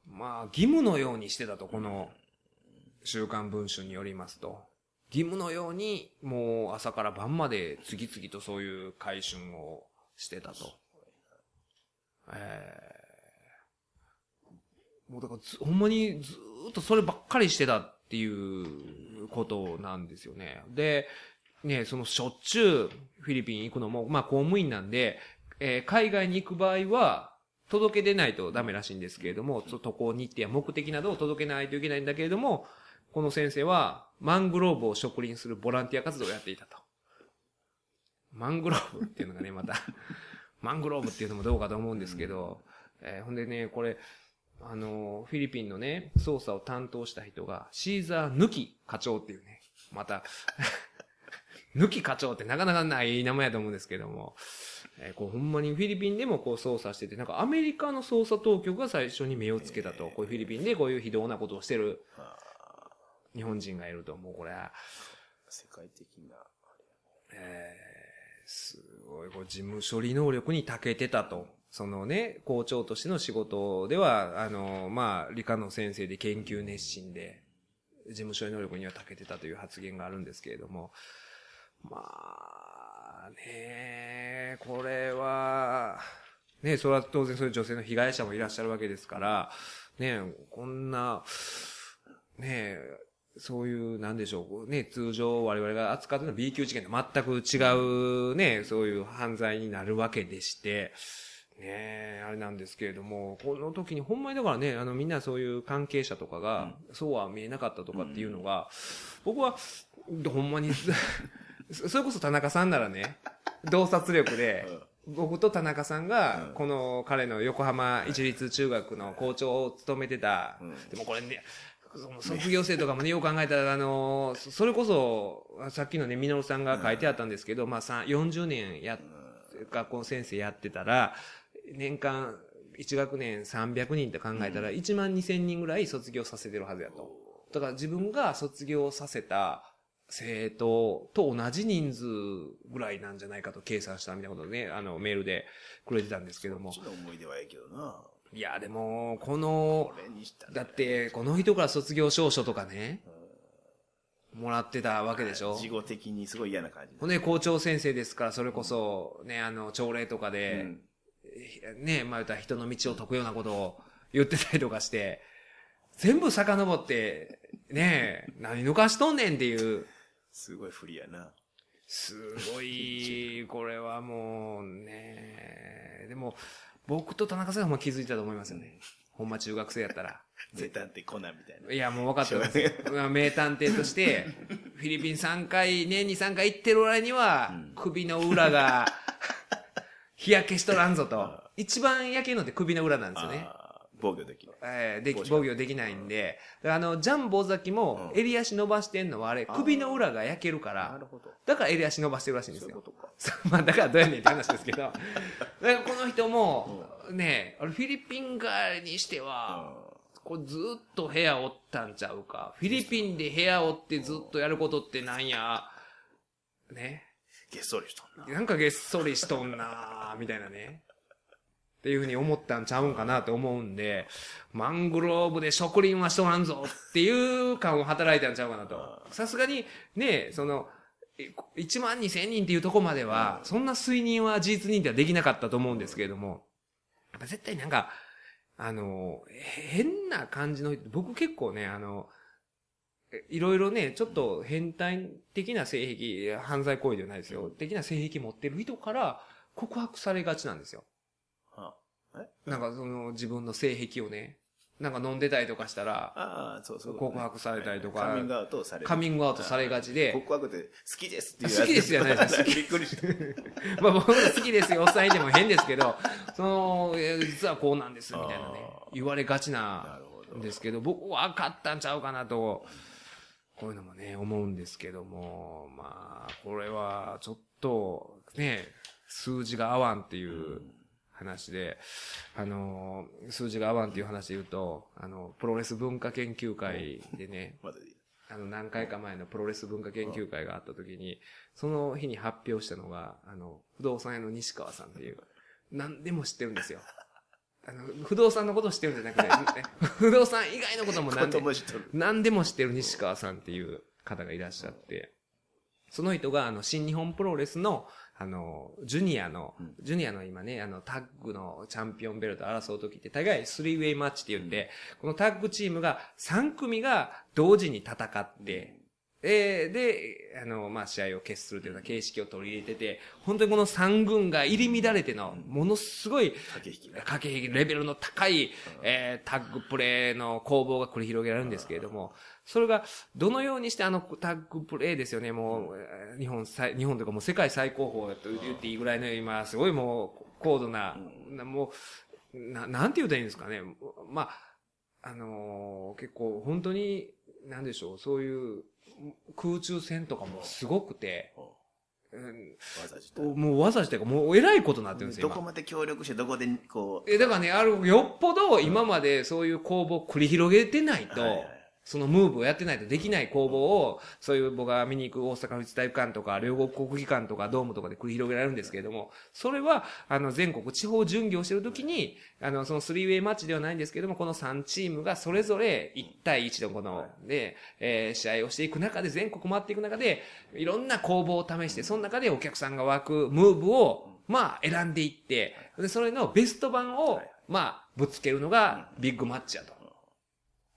まあ、義務のようにしてたと、この、週刊文春によりますと、義務のように、もう朝から晩まで次々とそういう回春をしてたと。えー、もうだからほんまにずっとそればっかりしてたっていうことなんですよね。で、ね、そのしょっちゅうフィリピン行くのも、まあ公務員なんで、えー、海外に行く場合は、届け出ないとダメらしいんですけれども、渡航日程や目的などを届けないといけないんだけれども、この先生は、マングローブを植林するボランティア活動をやっていたと。マングローブっていうのがね、またマングローブっていうのもどうかと思うんですけど、えー、ほんでね、これ、あの、フィリピンのね、捜査を担当した人が、シーザー抜き課長っていうね、また 抜き課長ってなかなかない名前やと思うんですけども、えー、こうほんまにフィリピンでもこう捜査してて、なんかアメリカの捜査当局が最初に目をつけたと、こういうフィリピンでこういう非道なことをしてる日本人がいると、もうこれは。世界的な。えー、すごい、こう事務処理能力に長けてたと。そのね、校長としての仕事では、あの、まあ、理科の先生で研究熱心で、事務処理能力には長けてたという発言があるんですけれども、まあ、ねこれは、ねそれは当然そういう女性の被害者もいらっしゃるわけですから、ねこんな、ねそういう、なんでしょう、ね、通常我々が扱ってるのは B 級事件と全く違うね、そういう犯罪になるわけでして、ねえ、あれなんですけれども、この時にほんまにだからね、あのみんなそういう関係者とかが、そうは見えなかったとかっていうのが、僕は、ほんまに、それこそ田中さんならね、洞察力で、僕と田中さんが、この彼の横浜一律中学の校長を務めてた、でもこれね、その卒業生とかもね、よく考えたら、あの、それこそ、さっきのね、ミノルさんが書いてあったんですけど、まあ、さ40年や、学校の先生やってたら、年間1学年300人って考えたら、1万2000人ぐらい卒業させてるはずやと。だから自分が卒業させた生徒と同じ人数ぐらいなんじゃないかと計算したみたいなことをね、あの、メールでくれてたんですけども。そっちの思い出はええけどな。いや、でも、このだって、この人から卒業証書とかね、もらってたわけでしょ事後的にすごい嫌な感じ。ほんで、校長先生ですから、それこそ、ね、あの、朝礼とかうで、んね、まあ言ったら人の道を解くようなことを言ってたりとかして、全部遡って、ね何抜かしとんねんっていう、すごい不利やな。すごい、これはもうね、でも、僕と田中さんは気づいたと思いますよね。ほんま中学生やったら。名探偵コナンみたいな。いや、もう分かってます 名探偵として、フィリピン3回、年に3回行ってる割には、首の裏が、日焼けしとらんぞと。一番焼けるのって首の裏なんですよね。防御できる。えーでき防御できないんで、あの、ジャンボ崎も襟足伸ばしてんのはあれ、首の裏が焼けるからなる、ほど。だから襟足伸ばしてるらしいんですよそういうこ。とか。そ うまあ、だからどうやねんって話ですけど。だからこの人も、ね、あれフィリピン帰りにしては、これずっと部屋おったんちゃうか。フィリピンで部屋おってずっとやることってなんや、ね。げっそりしとんな。なんかげっそりしとんなみたいなね。っていうふうに思ったんちゃうんかなと思うんで、マングローブで植林はしとらんぞっていう感を働いたんちゃうかなと。さすがに、ね、その、1万2千人っていうとこまでは、そんな推認は事実認定はできなかったと思うんですけれども、やっぱ絶対なんか、あの、変な感じの、僕結構ね、あの、いろいろね、ちょっと変態的な性癖、犯罪行為ではないですよ。的な性癖持ってる人から告白されがちなんですよ。あえ？なんかその自分の性癖をね、なんか飲んでたりとかしたら、ああ、そうそう。告白されたりとかカミングアウトされる。カミングアウトされがちで、告白で好きですっていう好きですじゃないです好き。びっくりした。まあ僕が好きですよ、おっさんいても変ですけど、その、えー実はこうなんです、みたいなねあ、言われがちなんですけど、僕は分かったんちゃうかなと、こういうのもね、思うんですけども、まあ、これはちょっと、ね、数字が合わんっていう話で、あの、数字が合わんっていう話で言うと、あの、プロレス文化研究会でね、あの、何回か前のプロレス文化研究会があった時に、その日に発表したのが、あの、不動産屋の西川さんっていう、何でも知ってるんですよ。あの、不動産のことを知ってるんじゃなくて、ね 不動産以外のことも何でも。何でも知ってる西川さんっていう方がいらっしゃって、その人が、あの、新日本プロレスの、あの、ジュニアの、ジュニアの今ね、あの、タッグのチャンピオンベルトを争う時って、大概スリーウェイマッチって言って、このタッグチームが3組が同時に戦って、えーで、あの、まあ、試合を決するというような形式を取り入れてて、本当にこの3軍が入り乱れての、ものすごい、駆け引きね。駆け引きレベルの高い、えータッグプレーの攻防が繰り広げられるんですけれども、それがどのようにしてあのタッグプレーですよね、もう、えー日本最、日本というかもう世界最高峰と言っていいぐらいの今、すごいもう高度な、なもう、な、なんて言うたらいいんですかね。まあ、あのー結構本当に、なんでしょう、そういう空中戦とかもすごくて、うん。もう技自体がもう偉いことになってるんですよ、今どこまで協力して、どこで、こう。え、だからね、ある、よっぽど今までそういう攻防を繰り広げてないと、はいはいそのムーブをやってないとできない攻防を、そういう僕が見に行く大阪府立体育館とか、両国国技館とか、ドームとかで繰り広げられるんですけれども、それは、あの、全国地方巡業してるときに、あの、そのスリーウェイマッチではないんですけれども、この3チームがそれぞれ1対1のこの、で、えー試合をしていく中で、全国回っていく中で、いろんな攻防を試して、その中でお客さんが湧くムーブを、まあ、選んでいって、で、それのベスト版を、まあ、ぶつけるのがビッグマッチやと。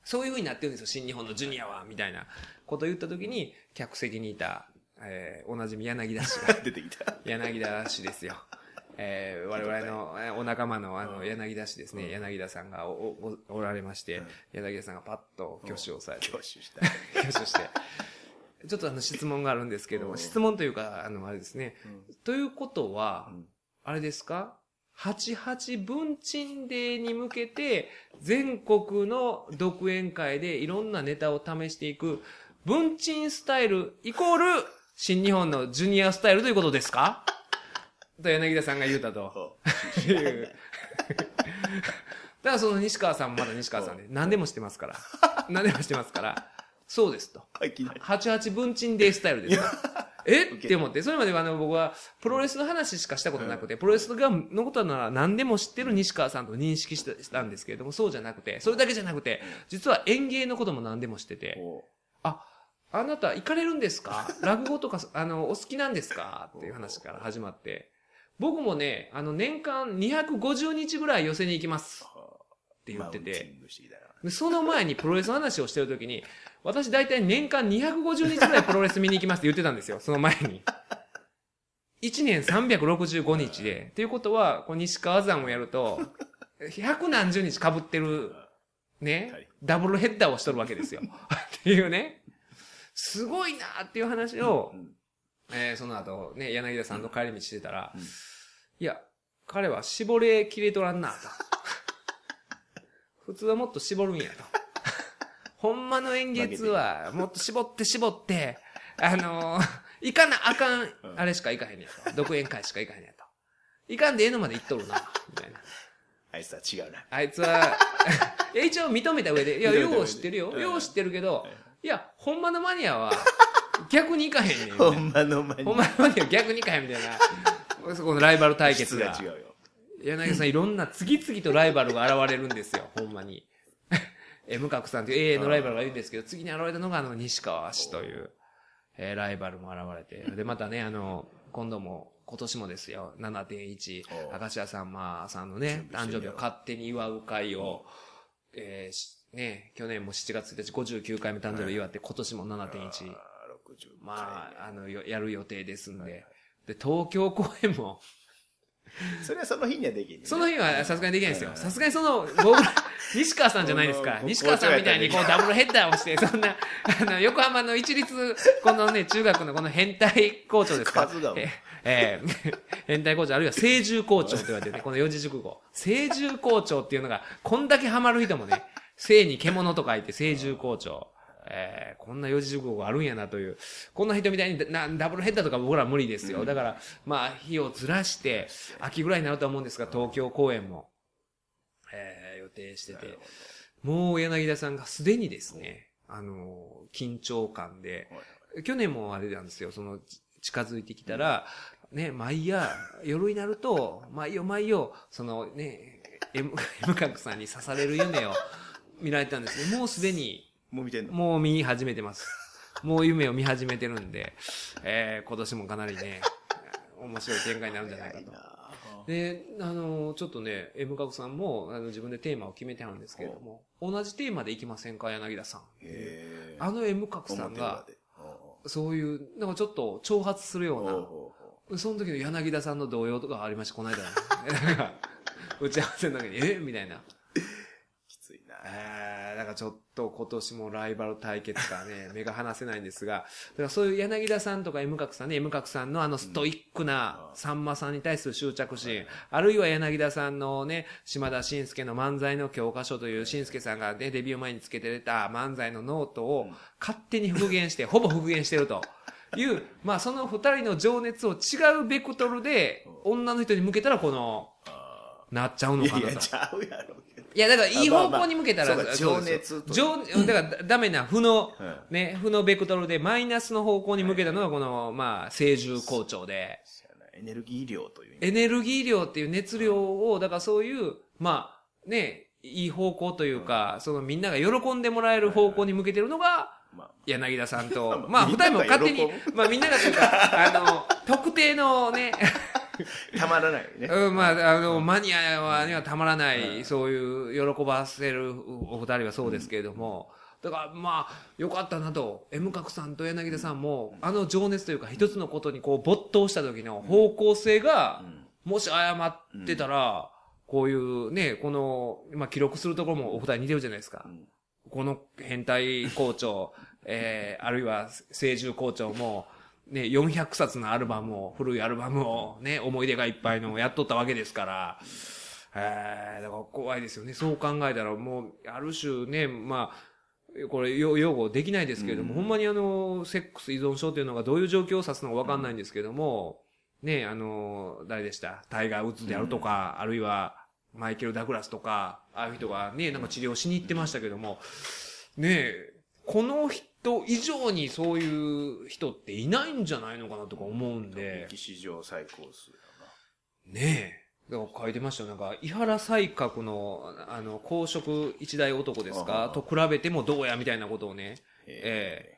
そういう風になってるんですよ、新日本のジュニアは、みたいなことを言ったときに、客席にいた、えー、おなじみ柳田氏が、出てきた。柳田氏ですよ。えー我々の えーお仲間のあの柳田氏ですね、柳田さんがおおおおられまして、柳田さんがパッと挙手をされて、挙手した。挙手して、ちょっとあの質問があるんですけども、質問というか、あの、あれですね。ということは、あれですか？88文鎮デーに向けて、全国の独演会でいろんなネタを試していく、文鎮スタイルイコール、新日本のジュニアスタイルということですか？と柳田さんが言うたと。いう。だからその西川さんもまだ西川さんで、何でも知ってますから。何でも知ってますから。そうですと。いきなり。88文鎮デースタイルですか？え？って。思って、それまではあの僕はプロレスの話しかしたことなくて、プロレスがのことなら何でも知ってる西川さんと認識したんですけれども、そうじゃなくて、それだけじゃなくて、実は演芸のことも何でも知ってて、あ、あなた行かれるんですか？落語とか、あの、お好きなんですか？っていう話から始まって、僕もね、あの、年間250日ぐらい寄せに行きます。って言ってて、その前にプロレスの話をしてるときに、私大体年間250日ぐらいプロレス見に行きますって言ってたんですよ、その前に。1年365日で。っていうことは、こう西川山をやると、百何十日被ってる、ね、ダブルヘッダーをしとるわけですよ。っていうね。すごいなっていう話を、えーその後、ね、柳田さんと帰り道してたら、うんいや、彼は絞れきれとらんなと。普通はもっと絞るんやと。ほんまの演月は、もっと絞って絞って、あのー、いかなあかん、あれしかいかへんねやと。独演会しかいかへんねやと。いかんでええのまで言っとるな、みたいな。あいつは違うな。あいつは、一応認めた上で、いや、よう知ってるよ。うんよう知ってるけど、いや、ほんまのマニアは、逆にいかへんねん。ほんまの前に。ほんまのマニアは逆にいかへんみたいな。そこのライバル対決が。質が違うよ。柳さんいろんな次々とライバルが現れるんですよ、ほんまに。え、無角さんという永遠のライバルがいるんですけど、次に現れたのがあの西川氏という、えーライバルも現れて。で、またね、あの、今度も、今年もですよ、7.1お、明石家さんまさんのね、誕生日を勝手に祝う会を、えーしね、去年も7月1日59回目誕生日祝って、今年も7.1、あー60まあ、あの、よやる予定ですんで。で、東京公演も、それはその日にはできんねんねその日はさすがにできないですよ。うんさすがにその、僕ら、西川さんじゃないですか。うん西川さんみたいにこうダブルヘッダーをして、そんな、あの、横浜の一律、このね、中学のこの変態校長ですかええー 変態校長、あるいは成獣校長と言われてね、この四字熟語。成獣校長っていうのが、こんだけハマる人もね、生に獣と書いて成獣校長。えーこんな四字熟語があるんやなという。こんな人みたいになダブルヘッダーとか僕らは無理ですよ。だから、まあ、日をずらして、秋ぐらいになると思うんですが、東京公演も、えー予定してて、もう柳田さんがすでにですね、あの、緊張感で、去年もあれなんですよ、その、ち近づいてきたら、ね、毎夜、夜になると、毎夜毎夜、そのね、M、M 角さんに刺される夢を見られたんですね。もうすでに、もう見てんの？もう見始めてます。もう夢を見始めてるんで、えー今年もかなりね、面白い展開になるんじゃないかと。で、あの、ちょっとね、M 角さんもあの自分でテーマを決めてあるんですけれども、同じテーマでいきませんか、柳田さん。へあの M 角さんが、表そういう、なんかちょっと挑発するような、その時の柳田さんの動揺とかありました、この間。なんか、打ち合わせの時に、え？みたいな。きついな。えー、だからちょっと今年もライバル対決からね、目が離せないんですが、だからそういう柳田さんとか M 角さんね、M 角さんのあのストイックなさんまさんに対する執着心、あるいは柳田さんのね、島田紳介の漫才の教科書という紳介さんがね、デビュー前につけてた漫才のノートを勝手に復元して、ほぼ復元してると。いう、まあその二人の情熱を違うベクトルで、女の人に向けたらこの、なっちゃうのかなと。いやちゃうやろ。いや、だから、いい方向に向けたら、まあまあそうですそう。か情だから、ダメな負のうん、ね、負のベクトルで、マイナスの方向に向けたのが、この、まあ、成獣校長で、エネルギー量というエネルギー量っていう熱量を、だからそういう、まあ、ね、いい方向というか、そのみんなが喜んでもらえる方向に向けてるのが、まあ、柳田さんと、ままああ、二人も勝手にまあみんながというか、あの、特定のね、たまらないよね。うん、まあ、あの、マニアはにはたまらない、そういう喜ばせるお二人はそうですけれども、だからまあ、よかったなと、M 角さんと柳田さんも、あの情熱というか、一つのことにこう没頭した時の方向性が、もし謝ってたら、こういうね、この、まあ、記録するところもお二人似てるじゃないですか。ん。この変態校長、えー、あるいは聖獣校長も、ね、400冊のアルバムを、古いアルバムをね、思い出がいっぱいのをやっとったわけですから、えー、だから怖いですよね。そう考えたら、もう、ある種ね、まあ、これ、よ擁護できないですけれども、ほんまにあの、セックス依存症というのがどういう状況を指すのかわかんないんですけれども、ね、あの、誰でした？タイガー・ウッズであるとか、あるいは、マイケル・ダグラスとか、ああいう人がね、なんか治療しに行ってましたけども、ねえ、この人以上にそういう人っていないんじゃないのかなとか思うんで、歴史上最高数ねえ。だから書いてましたよ。なんか、伊原西閣の、あの、公職一代男ですあか？あと比べてもどうやみたいなことをね、え。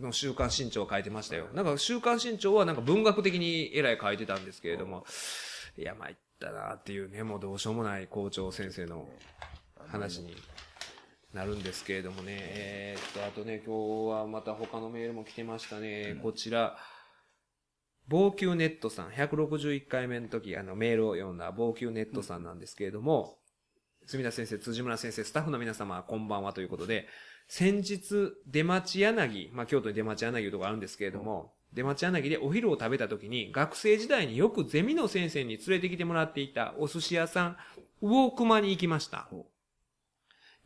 の週刊新潮書いてましたよ。なんか週刊新潮はなんか文学的にえらい書いてたんですけれども、いや、参ったなっていうね、もうどうしようもない校長先生の話になるんですけれどもね。えーっと、あとね、今日はまた他のメールも来てましたね。こちら、防球ネットさん、161回目の時、あの、メールを読んだ防球ネットさんなんですけれども、住田先生、辻村先生、スタッフの皆様、こんばんはということで、先日、出町柳、まあ、京都に出町柳というところあるんですけれども、出町柳でお昼を食べた時に、学生時代によくゼミの先生に連れてきてもらっていたお寿司屋さん、魚熊に行きました。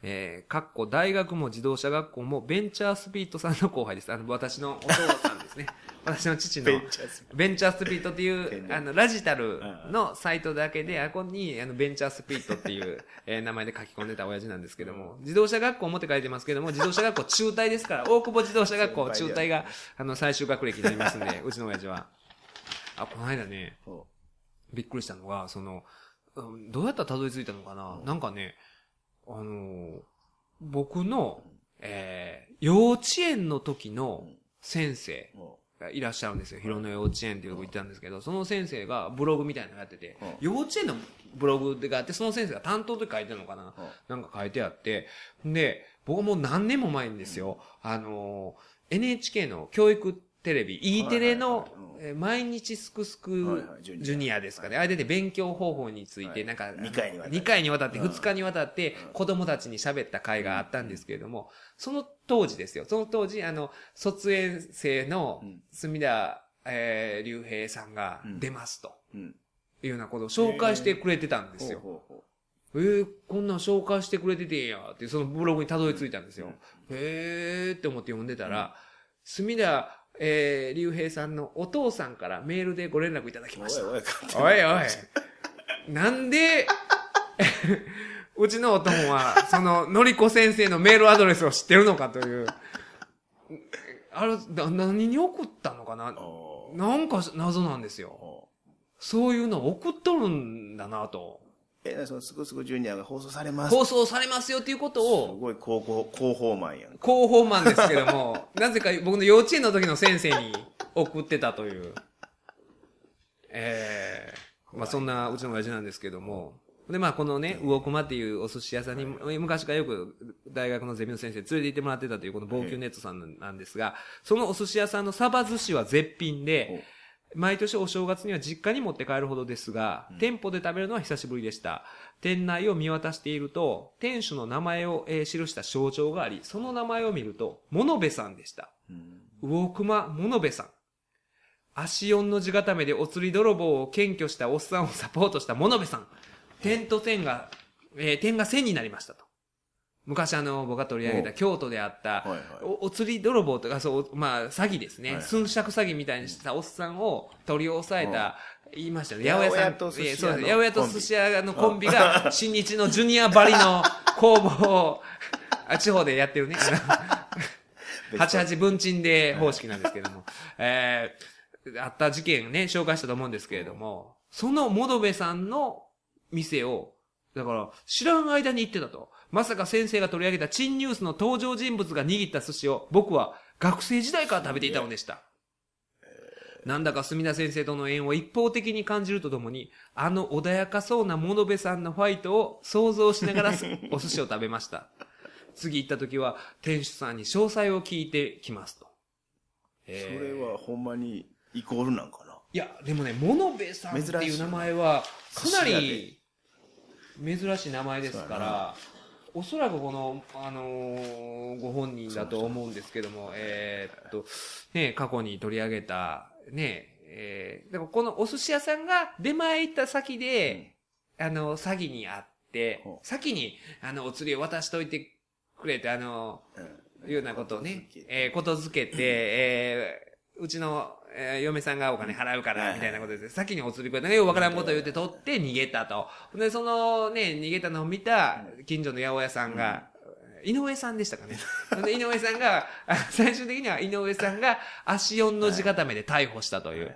えー、かっこ大学も自動車学校もベンチャースピートさんの後輩です。あの、私のお父さんですね。私の父の。ベンチャースピベンチャースピートっていう、あの、ラジタルのサイトだけで、あここに、あの、ベンチャースピートっていう、えー名前で書き込んでた親父なんですけども、自動車学校もって書いてますけども、自動車学校中退ですから、大久保自動車学校中退が、あの、最終学歴になりますんで、うちの親父は。あ、この間ね、ほびっくりしたのが、その、うんどうやったらたどり着いたのかな、なんかね、あのー僕の、えー幼稚園の時の先生がいらっしゃるんですよ。広野幼稚園っていうとこ行ったんですけど、その先生がブログみたいなのやっててうん、幼稚園のブログがあって、その先生が担当で書いてるのかな？うん。なんか書いてあって、で、僕はもう何年も前にですよ、あのー NHK の教育テレビ、E テレの毎日すくすくジュニア。ですかね。あれで勉強方法について、はい。なんか、二回にわたって。2回にわたって、うん。2日にわたって、子供たちに喋った回があったんですけれども、その当時ですよ。その当時、あの、卒園生のうん。隅田、えー、隆平さんがうん。出ますと。いうようなことを紹介してくれてたんですよ。えー、こんなん紹介してくれててんやって、そのブログにたどり着いたんですよ。へーって思って読んでたら、隅田、えー、隆平さんのお父さんからメールでご連絡いただきうました。おいおい、おいおい。なんで、うちのお供は、その、のりこ先生のメールアドレスを知ってるのかという。あれ、な何に送ったのかな？なんか謎なんですよ。おそういうのを送っとるんだなと。ーえ、なそのすくすくジュニアが放送されます。放送されますよっていうことすを、ごい広報、広報マンやん。広報マンですけども、なぜか僕の幼稚園の時の先生に送ってたという。ええまあそんなうちの親父なんですけども。で、まあこのね、魚熊っていうお寿司屋さんに、昔からよく大学のゼミの先生連れて行ってもらってたというこの防球ネットさんなんですが、そのお寿司屋さんのサバ寿司は絶品で、毎年お正月には実家に持って帰るほどですが、店舗で食べるのは久しぶりでした。店内を見渡していると、店主の名前を、えー記した象徴があり、その名前を見ると、物部さんでした。うん魚熊物部さん。足4の字固めでお釣り泥棒を検挙したおっさんをサポートした物部さん。点と点が、えー点が線になりましたと。昔あの、僕が取り上げた京都であった、おお釣り泥棒とか、そう、まあ、詐欺ですね。はい寸借詐欺みたいにしたおっさんを取り押さえた、言いましたよね。八八百屋さん。と寿司屋のえーそうです。八百屋と寿司屋のコンビが、新日のジュニアばりの工房を、あ地方でやってるね。88文鎮で方式なんですけども、えー、あった事件ね、紹介したと思うんですけれども、そのモ部さんの店を、だから、知らん間に行ってたと。まさか先生が取り上げたチンニュースの登場人物が握った寿司を、僕は学生時代から食べていたのでした。なんだか墨田先生との縁を一方的に感じるとともに、あの穏やかそうな物部さんのファイトを想像しながらお寿司を食べました。次行った時は、店主さんに詳細を聞いてきますと。それはほんまにイコールなんかな？いや、でもね、物部さんっていう名前は、かなり珍しい名前ですから、おそらくこの、あのーご本人だと思うんですけども、えーっと、ね、過去に取り上げた、ね、えー、でもこのお寿司屋さんが出前行った先で、あの、詐欺にあって先に、あの、お釣りを渡しといてくれて、あの、いうようなことをね、えー、ことづけて、えー、うちの、えー嫁さんがお金払うから、みたいなことで、先にお釣りくれたね、ようわからんことを言って取って逃げたと。で、そのね、逃げたのを見た、近所の八百屋さんが、井上さんでしたかね。で、井上さんが、あ 最終的には井上さんが足4の字固めで逮捕したという。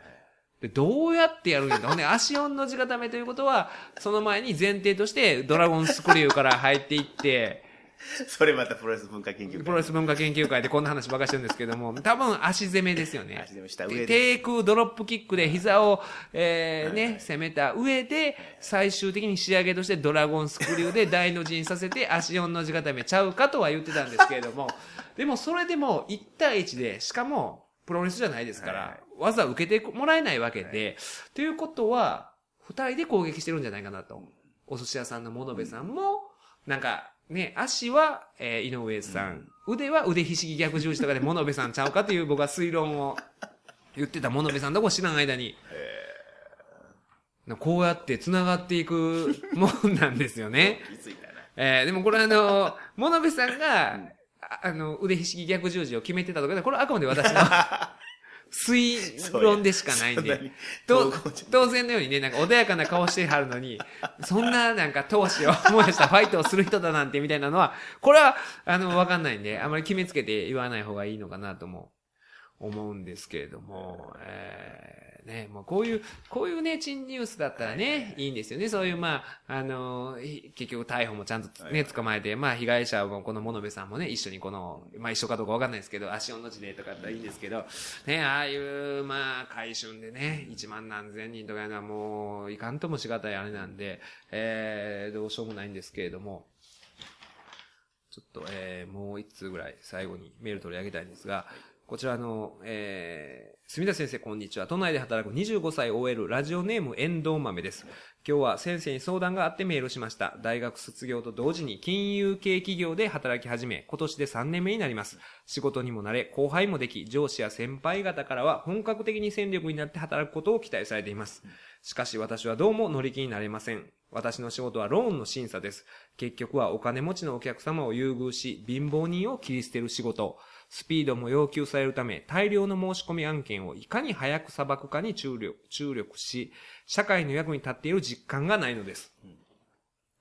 で、どうやってやるんやと。ほんで、足4の字固めということは、その前に前提として、ドラゴンスクリューから入っていって、それまたプロレス文化研究会。プロレス文化研究会でこんな話ばかりしてるんですけども、多分足攻めですよね。足攻めした上で。低空ドロップキックで膝を、えー、ね、攻めた上で、最終的に仕上げとしてドラゴンスクリューで大の字にさせて足4の字固めちゃうかとは言ってたんですけれども、でもそれでも1対1で、しかもプロレスじゃないですから、はい。技受けてもらえないわけで、ということは、二人で攻撃してるんじゃないかなと。お寿司屋さんの物部さんも、なんか、ね、足は、えー井上さん、腕は腕ひしぎ逆十字とかで物部さんちゃうかという僕は推論を言ってた物部さんとこ知らん間に、こうやって繋がっていく もんなんですよね。えーでもこれあの、物部さんが、ああの、腕ひしぎ逆十字を決めてたとかで、これはあくまで私の 推論でしかないんで。当然のようにね、なんか穏やかな顔してはるのに、そんななんか闘志を燃やしたファイトをする人だなんてみたいなのは、これは、あの、わかんないんで、あまり決めつけて言わない方がいいのかなとも思うんですけれども、えーね、もうこういう、こういうね、珍ニュースだったらね、いいんですよね。そういう、まあ、あの、ひ結局逮捕もちゃんとね、捕まえて、まあ、被害者もこの物部さんもね、一緒にこの、まあ一緒かどうかわかんないですけど、足音の字でとかだったらいいんですけど、ね、ああいう、まあ、回春でね、一万何千人とかいうのはもう、いかんともしがたいあれなんで、えー、どうしようもないんですけれども、ちょっと、えー、もう一通ぐらい最後にメール取り上げたいんですが、こちらの、えー、住田先生こんにちは。都内で働く25歳 OL ラジオネーム遠藤豆です。今日は先生に相談があってメールしました。大学卒業と同時に金融系企業で働き始め、今年で3年目になります。仕事にも慣れ、後輩もでき、上司や先輩方からは本格的に戦力になって働くことを期待されています。しかし私はどうも乗り気になれません。私の仕事はローンの審査です。結局はお金持ちのお客様を優遇し、貧乏人を切り捨てる仕事。スピードも要求されるため、大量の申し込み案件をいかに早く裁くかに注力注力し、社会の役に立っている実感がないのです。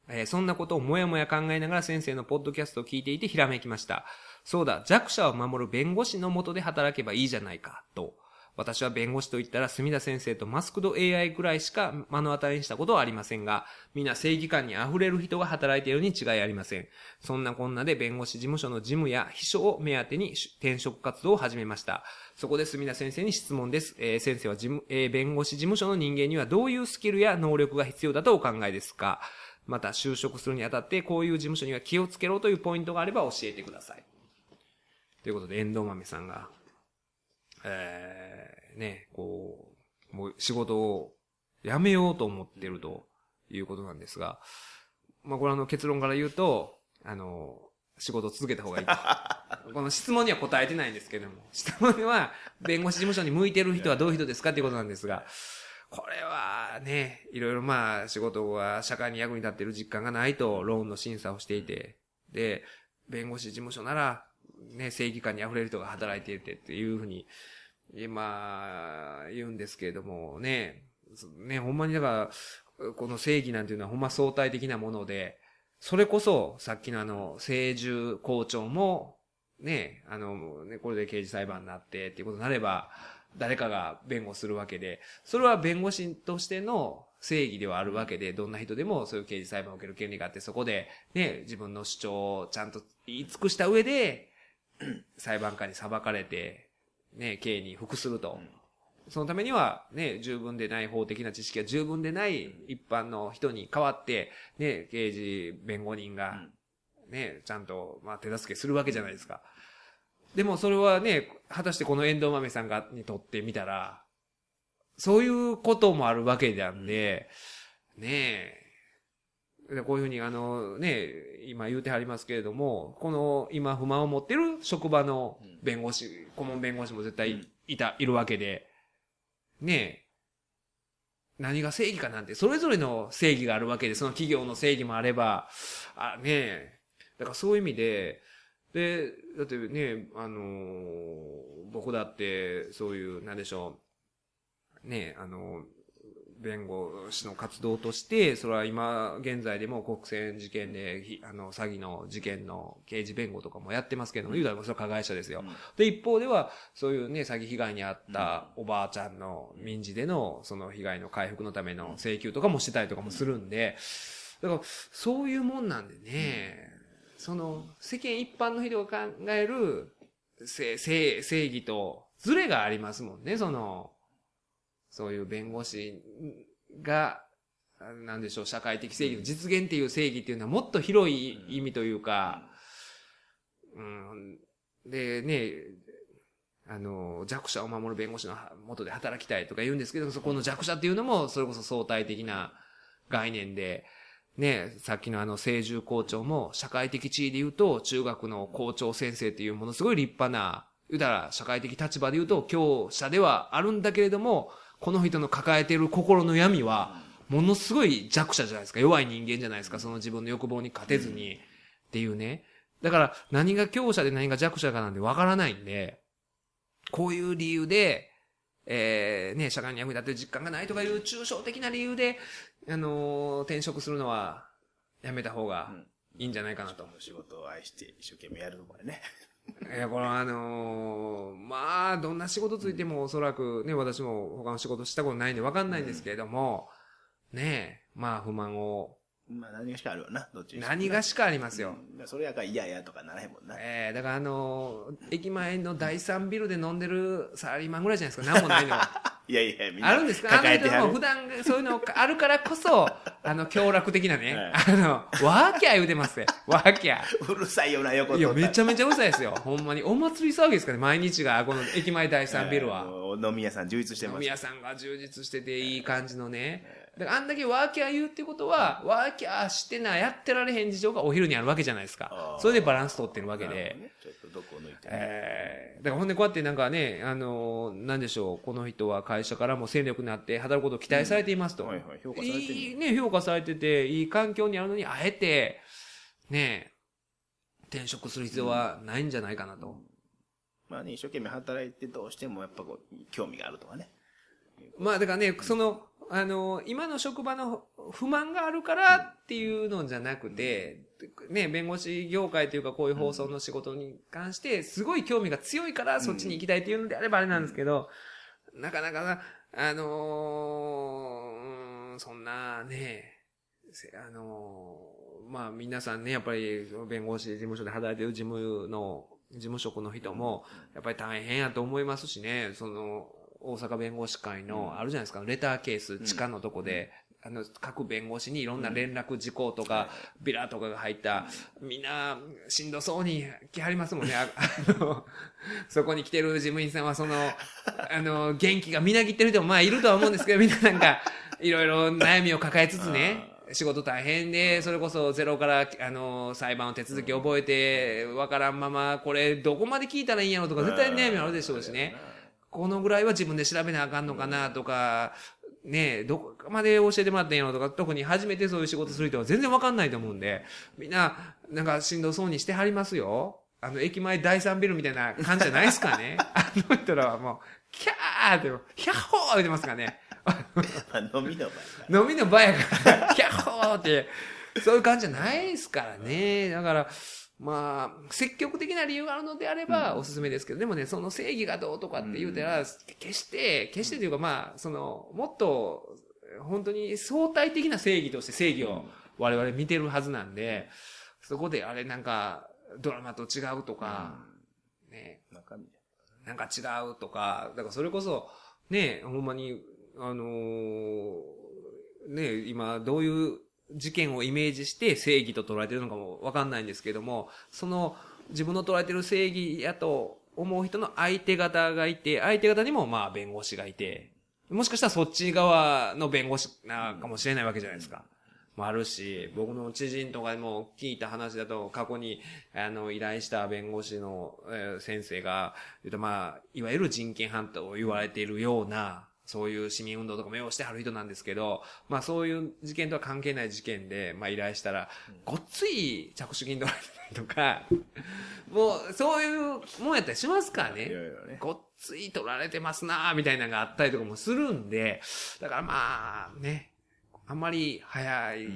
えーそんなことをもやもや考えながら先生のポッドキャストを聞いていてひらめきました。そうだ、弱者を守る弁護士の下で働けばいいじゃないか、と。私は弁護士と言ったら、墨田先生とマスクド AI ぐらいしか目の当たりにしたことはありませんが、皆正義感に溢れる人が働いているに違いありません。そんなこんなで弁護士事務所の事務や秘書を目当てに転職活動を始めました。そこで墨田先生に質問です。えー先生は事務、えー弁護士事務所の人間にはどういうスキルや能力が必要だとお考えですか？また就職するにあたってこういう事務所には気をつけろというポイントがあれば教えてください。ということで、遠藤豆さんが、えー、ね、こう、もう仕事を辞めようと思ってるということなんですが、まあこれあの結論から言うと、あの、仕事を続けた方がいいと。この質問には答えてないんですけども、質問は弁護士事務所に向いてる人はどういう人ですか？っていうことなんですが、これはね、いろいろまあ仕事は社会に役に立っている実感がないとローンの審査をしていて、で、弁護士事務所なら、ね、正義感に溢れる人が働いていてっていうふうに、今、言うんですけれどもね、ね、ほんまにだから、この正義なんていうのはほんま相対的なもので、それこそ、さっきのあの、聖獣校長も、ね、あの、ね、これで刑事裁判になってっていうことになれば、誰かが弁護するわけで、それは弁護士としての正義ではあるわけで、どんな人でもそういう刑事裁判を受ける権利があって、そこで、ね、自分の主張をちゃんと言い尽くした上で、裁判官に裁かれて、ね、刑に服すると。そのためには、ね、十分でない法的な知識が十分でない一般の人に代わって、ね、刑事、弁護人が、ね、ちゃんと、まあ、手助けするわけじゃないですか。でもそれはね、果たしてこの遠藤豆さんが、にとってみたら、そういうこともあるわけなんで、ねえ。でこういうふうに、あの、ね今言うてはりますけれども、この、今不満を持ってる職場の弁護士、顧問弁護士も絶対いた、いるわけで、ねえ。何が正義かなんて、それぞれの正義があるわけで、その企業の正義もあれば、あ、ねえ。だからそういう意味で、で、だってね、あのー僕だって、そういう、なんでしょう、ね、あの、弁護士の活動として、それは今現在でも国選事件で、ひあの、詐欺の事件の刑事弁護とかもやってますけども、言うたらそれは加害者ですよ。で、一方では、そういうね、詐欺被害に遭ったおばあちゃんの民事での、その被害の回復のための請求とかもしてたりとかもするんで、だから、そういうもんなんでね、その、世間一般の人が考える、正、正、正義と、ズレがありますもんね、その、そういう弁護士が、なんでしょう、社会的正義の実現っていう正義っていうのはもっと広い意味というか、うん、でね、あの、弱者を守る弁護士の元で働きたいとか言うんですけど、そこの弱者っていうのも、それこそ相対的な概念で、ね、さっきのあの、清獣校長も、社会的地位で言うと、中学の校長先生っていうものすごい立派な、言うたら、社会的立場で言うと、強者ではあるんだけれども、この人の抱えている心の闇は、ものすごい弱者じゃないですか。弱い人間じゃないですか。その自分の欲望に勝てずに。っていうね。だから、何が強者で何が弱者かなんてわからないんで、こういう理由で、えー、ね、社会に役に立ってる実感がないとかいう抽象的な理由で、あのー転職するのはやめた方がいいんじゃないかなと。仕事を愛して一生懸命やるとかね。い や、これはあのーまあ、どんな仕事ついてもおそらくね、私も他の仕事したことないんでわかんないんですけれども、ねえ、まあ不満を、まあ何がしかあるわな、どっちにしても何がしかありますよ。うんそれやから嫌やとかならへんもんな。ええだからあのー駅前の第三ビルで飲んでるサラリーマンぐらいじゃないですか、なんもないのは。いやいや、みんなあるんですか？あの抱えてはる人も普。段そういうのあるからこそ、あの、強楽的なね、はいあの、ワーキャー言うてますね。ワーキャー。うるさいよな、横いや、めちゃめめちゃうるさいですよ。ほんまに。お祭り騒ぎですかね、毎日が、この駅前第三ビルは。飲み屋さん充実してます。飲み屋さんが充実してていい感じのね。だからあんだけワーキャー言うってことは、ワーキャーしてな、やってられへん事情がお昼にあるわけじゃないですかそれでバランス取ってるわけでど。ねちょっとどこを抜いてね。えーだからほんでこうやってなんかね、あのーなんでしょう、この人は会社からも戦力になって働くことを期待されていますと。はいはい評価されてるいいね、評価されてて、いい環境にあるのに、あえて、ね転職する必要はないんじゃないかなと。まあね、一生懸命働いてどうしてもやっぱこう、興味があるとかね。まあだからね、その、あの、今の職場の不満があるからっていうのじゃなくて、ね、弁護士業界というかこういう放送の仕事に関して、すごい興味が強いからそっちに行きたいっていうのであればあれなんですけど、なかなか、あのーうんそんなね、せあのーまあ皆さんね、やっぱり弁護士事務所で働いてる事務の、事務職の人も、やっぱり大変やと思いますしね、その、大阪弁護士会の、あるじゃないですか、レターケース、地下のとこで、あの、各弁護士にいろんな連絡事項とか、ビラとかが入った、みんな、しんどそうに来はりますもんね。あ あの、そこに来てる事務員さんは、その、あの、元気がみなぎってる人もまあいるとは思うんですけど、みんななんか、いろいろ悩みを抱えつつね、仕事大変で、それこそゼロから、あの、裁判の手続き覚えて、わからんまま、これどこまで聞いたらいいんやろとか、絶対悩みあるでしょうしね。このぐらいは自分で調べなあかんのかなとか、ねえ、どこまで教えてもらってんやろとか、特に初めてそういう仕事する人は全然わかんないと思うんで、みんな、なんかしんどそうにしてはりますよ。あの、駅前第三ビルみたいな感じじゃないですかね。あの人らはもう、キャーって、ヒャッホー言ってますからね。ま あ飲みの場飲みの場やから、キャッホーって、そういう感じじゃないですからね。だから、まあ、積極的な理由があるのであればおすすめですけど、でもね、その正義がどうとかって言うたら、決して、決してというかまあ、その、もっと、本当に相対的な正義として正義を我々見てるはずなんで、そこであれなんか、ドラマと違うとか、ね、な。中身。なんか違うとか、だからそれこそ、ね、ほんまに、あのーね、今どういう事件をイメージして正義と捉えてるのかもわかんないんですけども、その自分の捉えてる正義やと思う人の相手方がいて、相手方にもまあ弁護士がいて、もしかしたらそっち側の弁護士なかもしれないわけじゃないですか。もあるし、僕の知人とかでも聞いた話だと、過去に、あの、依頼した弁護士の、え先生が、まあ、いわゆる人権犯と言われているような、そういう市民運動とかもようしてはる人なんですけど、まあそういう事件とは関係ない事件で、まあ依頼したら、ごっつい着手金取られたりとか、もうそういうもんやったりしますからね。いろいろね。ごっつい取られてますなーみたいなのがあったりとかもするんで、だからまあね、あんまり早い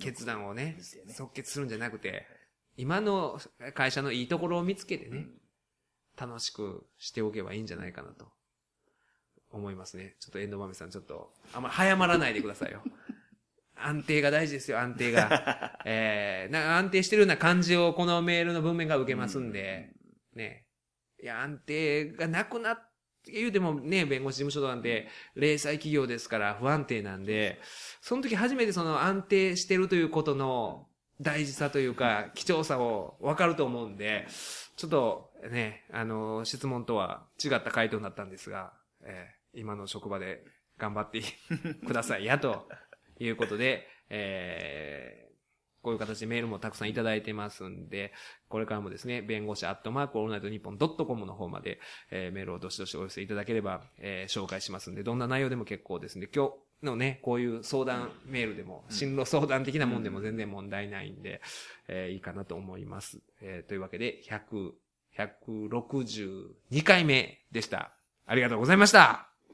決断をね即決するんじゃなくて、今の会社のいいところを見つけてね、楽しくしておけばいいんじゃないかなと思いますね。ちょっと遠藤豆さんちょっと、あんまり早まらないでくださいよ。安定が大事ですよ、安定が。えー、な安定してるような感じをこのメールの文面が受けますんで、ね。いや、安定がなくなって言うてもね、弁護士事務所なんて、零細企業ですから不安定なんで、その時初めてその安定してるということの大事さというか、貴重さを分かると思うんで、ちょっとね、あの、質問とは違った回答になったんですが、えー今の職場で頑張って くださいや、ということで、えーこういう形でメールもたくさんいただいてますんで、これからもですね、弁護士アットマークオールナイトニッポンドットコムの方まで、えーメールをどしどしお寄せいただければ、えー紹介しますんで、どんな内容でも結構ですんで、今日のね、こういう相談メールでも、進路相談的なもんでも全然問題ないんで、えーいいかなと思います。えーというわけで、100、162回目でした。ありがとうございました。